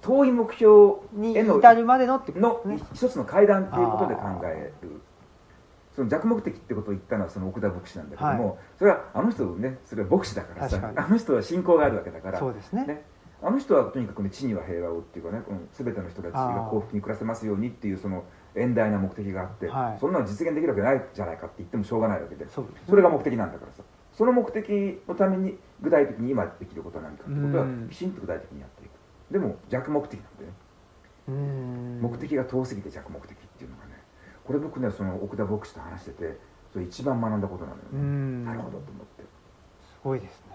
遠い目標にへの至るまでのってのね。一つの階段っていうことで考える。その弱目的ってことを言ったのはその奥田牧師なんだけども、はそれはあの人ねそれは牧師だからさあの人は信仰があるわけだからそうですね。ねあの人はとにかくね地には平和をっていうかね、うん、全ての人たちが幸福に暮らせますようにっていうその遠大な目的があって、はい。そんなの実現できるわけないじゃないかって言ってもしょうがないわけでそれが目的なんだからさ。その目的のために具体的に今できることは何かってことはうん。きちんと具体的にやっていく。でも弱目的なんでね。うん。目的が遠すぎて弱目的っていうのがねこれ僕ねその奥田牧師と話しててそれ一番学んだことなのよね、うん。なるほどと思って。すごいですね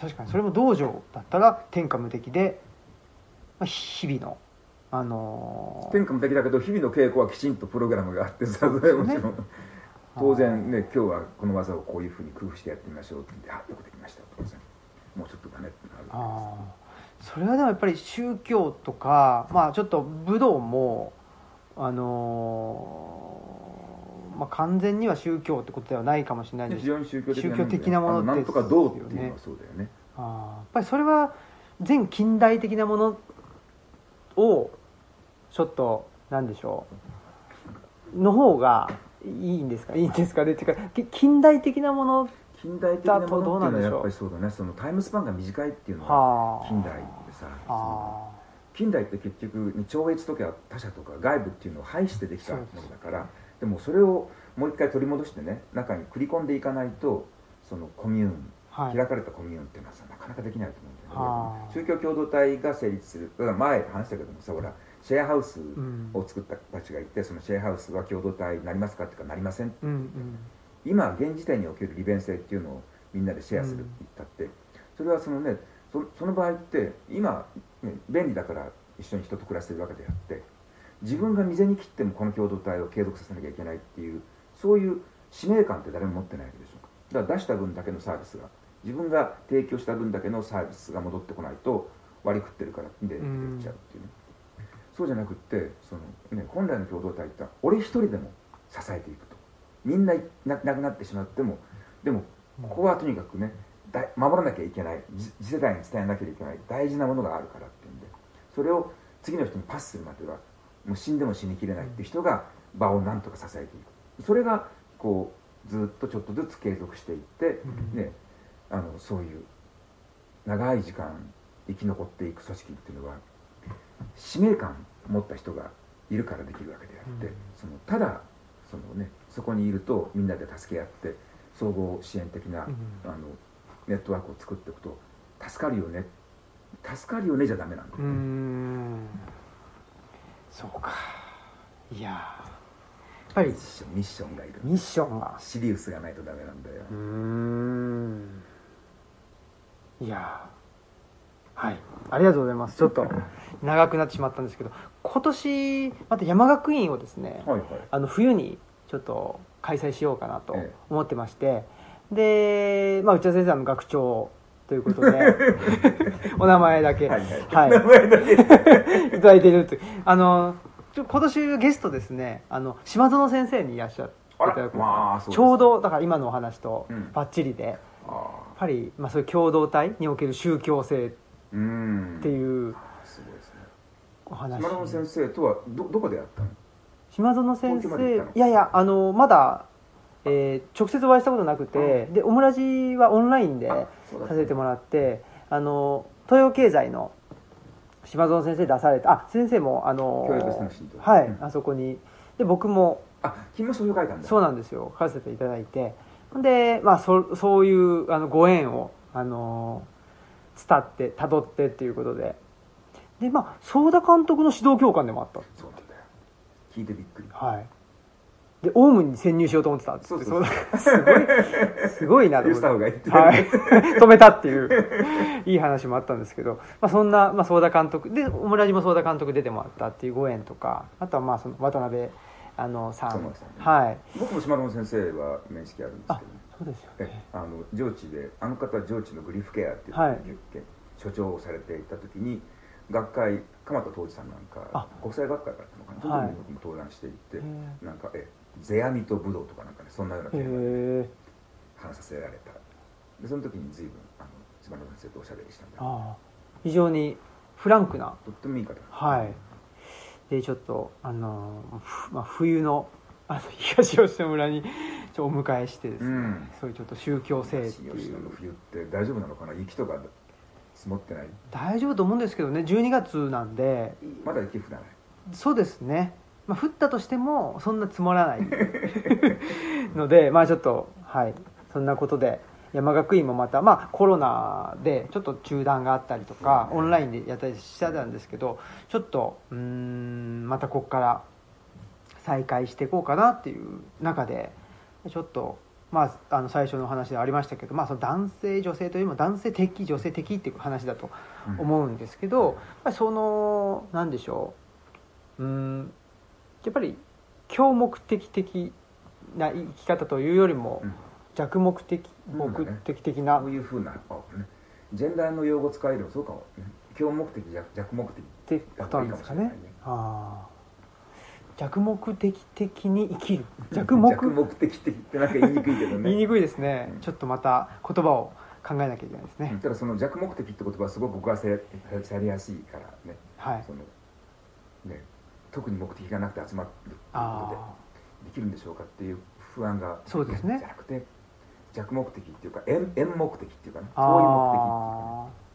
確かにそれも道場だったら天下無敵で、まあ、日々のあのー天下無敵だけど日々の稽古はきちんとプログラムがあってさねもちろん。当然ね今日はこの技をこういうふうに工夫してやってみましょうって言ってあよくできましたとかさもうちょっとだねってなるわあー。それはでもやっぱり宗教とかまあちょっと武道もあのーまあ、完全には宗教ってことではないかもしれないけです。です非常に宗教的な宗教的なものあなんとかどうっていうのはそうだよね。あー。やっぱりそれは全近代的なものをちょっとなんでしょう。の方がいいんですか？いいんですか？ねっていう。かき近代的なもの近代的なもだとどうのっていうのはやっぱりそうだね。そのタイムスパンが短いっていうのははあ近代でさあ近代って結局超越とか他者とか外部っていうのを排してできたものだからでもそれをもう一回取り戻してね中に繰り込んでいかないとそのコミューンあはい。開かれたコミューンっていうのはさなかなかできないと思うんだよね。はあ宗教共同体が成立するだから前話したけどもさほらシェアハウスうん。を作った人たちがいてそのシェアハウスは共同体になりますかっていうかなりませんうんうん。今現時点における利便性っていうのをみんなでシェアするって言ったって、それはそのねそその場合って今、ね、便利だから一緒に人と暮らしてるわけであって自分が未然に切ってもこの共同体を継続させなきゃいけないっていうそういう使命感って誰も持ってないわけでしょうだから出した分だけのサービスが自分が提供した分だけのサービスが戻ってこないと割り食ってるからで出てっちゃうっていうね、そうじゃなくってその、ね、本来の共同体って俺一人でも支えていくと。みんななくなってしまってもでもここはとにかくね守らなきゃいけない次世代に伝えなきゃいけない大事なものがあるからっていうんでそれを次の人にパスするまではもう死んでも死にきれないっていう人が場をなんとか支えていく。それがこうずっとちょっとずつ継続していって、うん。ね、あのそういう長い時間生き残っていく組織っていうのは使命感を持った人がいるからできるわけであって、うん。そのただその、ね、そこにいるとみんなで助け合って総合支援的な、うん。あのネットワークを作っていくと助かるよね。助かるよねじゃダメなんだようーんそうか。いやー。やっぱりミッションがいる。ミッション。がシリウスがないとダメなんだよ、うーん。いやー。はい。ありがとうございます。ちょっと 長くなってしまったんですけど今年また山学院をですね、はいはい。あの冬にちょっと開催しようかなとええ。思ってまして、で、まあ、内田先生の学長ということで お名前だけ。はいはい。はい。名前だけ。いただいてるとあの今年ゲストですね。あの島園先生にいらっしゃっていただく。まあちょうどだから今のお話とうん。バッチリで、やっあぱり、まあ、そういう共同体における宗教性っていうお話。島野先生とはどどこでやったの？島園先生いやいやあのまだ、えー直接お会いしたことなくて、でオムラジはオンラインでさせてもらってあの東洋経済の島園先生出されたあ先生もあのはい、うん。あそこに。で僕もあ君もそういう書いたんだ。そうなんですよ。書かせていただいて。で、まあ、そそういうあのご縁をあの伝ってたどってっていうことで。でまあ相田監督の指導教官でもあった。そうなんだよ。聞いてびっくり。はいでオウムに潜入しようと思ってたそうそう。すごいすごいなと思って。はい、止めたっていう。いい話もあったんですけど、まあ、そんな、まあ、相田監督でオムラジも相田監督出てもらったっていうご縁とかあとはまあその渡辺あのさん。はい。僕も島野先生は面識あるんですけあどそうですよえねあの上智であの方は上智のグリフケアっていう、はい。所長をされていた時に学会鎌田東司さんなんかあ。国際学会からのかな。はい。僕も登壇していって、なんかえ世阿弥と武道とかなんかねそんなようなテへー。マでえ話させられた。でその時に随分あの島野先生とおしゃべりしたんだ非常にフランクな。とってもいい方はい。でちょっとあの、ふまあ、冬のあの東吉野村にちょお迎えしてですね、うん。そういうちょっと宗教性って東吉野のいう冬って大丈夫なのかな？雪とか積もってない？大丈夫と思うんですけどね。12月なんで。まだ雪降らない。そうですね、まあ、降ったとしてもそんな積もらない のでまあちょっとはい。そんなことで山学院もまたまあコロナでちょっと中断があったりとか、オンラインでやったりしてたんですけどちょっとうーんまたここから再開していこうかなっていう中でちょっとまあ、あの最初の話でありましたけど、まあ、その男性女性というよりも男性的女性的っていう話だと思うんですけど、やっぱりそのなんでしょう。うんやっぱり強目的的な生き方というよりもうん。弱目的うん目的的な、こういうふうな、あね、ジェンダーの用語使えればそうかもね。強目的弱弱目的ってことなんですかね。ね。ああ弱目的的に生きる。弱目。弱目的的ってなんか言いにくいけどね。言いにくいですね、うん。ちょっとまた言葉を考えなきゃいけないですね、ただその弱目的って言葉はすごく僕はされやすいからね。はい。そのね特に目的がなくて集まるっていうことあでできるんでしょうかっていう不安がそうですね。じゃなくて弱目的っていうか円円目的っていうかねあ遠い目的っていうかね。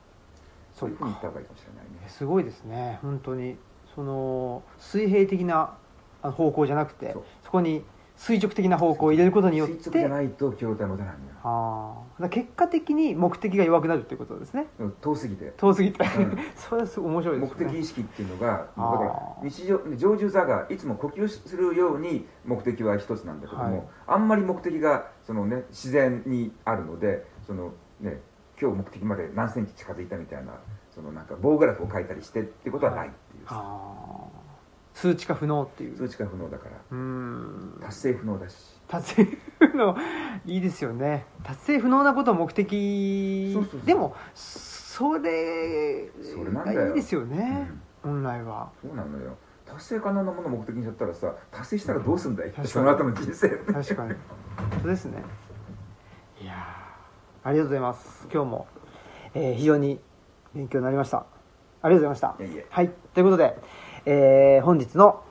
そういうふうに言った方がいいかもしれないね。すごいですね。本当に。その水平的な方向じゃなくてそう。そこに垂直的な方向を入れることによっ垂直じてゃないと共同体持たないんだよああ結果的に目的が弱くなるっていうことですね。うん遠すぎて。遠すぎて、うん。それはすごい面白いで目すね。的意識っていうのがだから日常常住座がいつも呼吸するように目的は一つなんだけども、はい。あんまり目的がその、ね、自然にあるのでその、ね、今日目的まで何センチ近づいたみたいなそのなんか棒グラフを書いたりしてってことはないっていう、ああ数値化不能っていう。数値化不能だから。うーん。達成不能だし。達成不能。いいですよね。達成不能なことを目的。そうそうそう。でもそれがいいですよね、本来は。そうなのよ。達成可能なものを目的にしちゃったらさ達成したらどうすんだい、確かに。その後の人生。確かに。本当ですね。いやーありがとうございます。今日も、えー非常に勉強になりました。ありがとうございました。はい。ということで、えー本日の、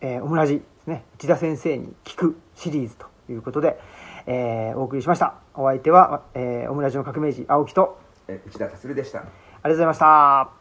えーオムラジですね。内田先生に聞くシリーズということで、えーお送りしました。お相手は、えーオムラジの革命児青木とえ内田達でした。ありがとうございました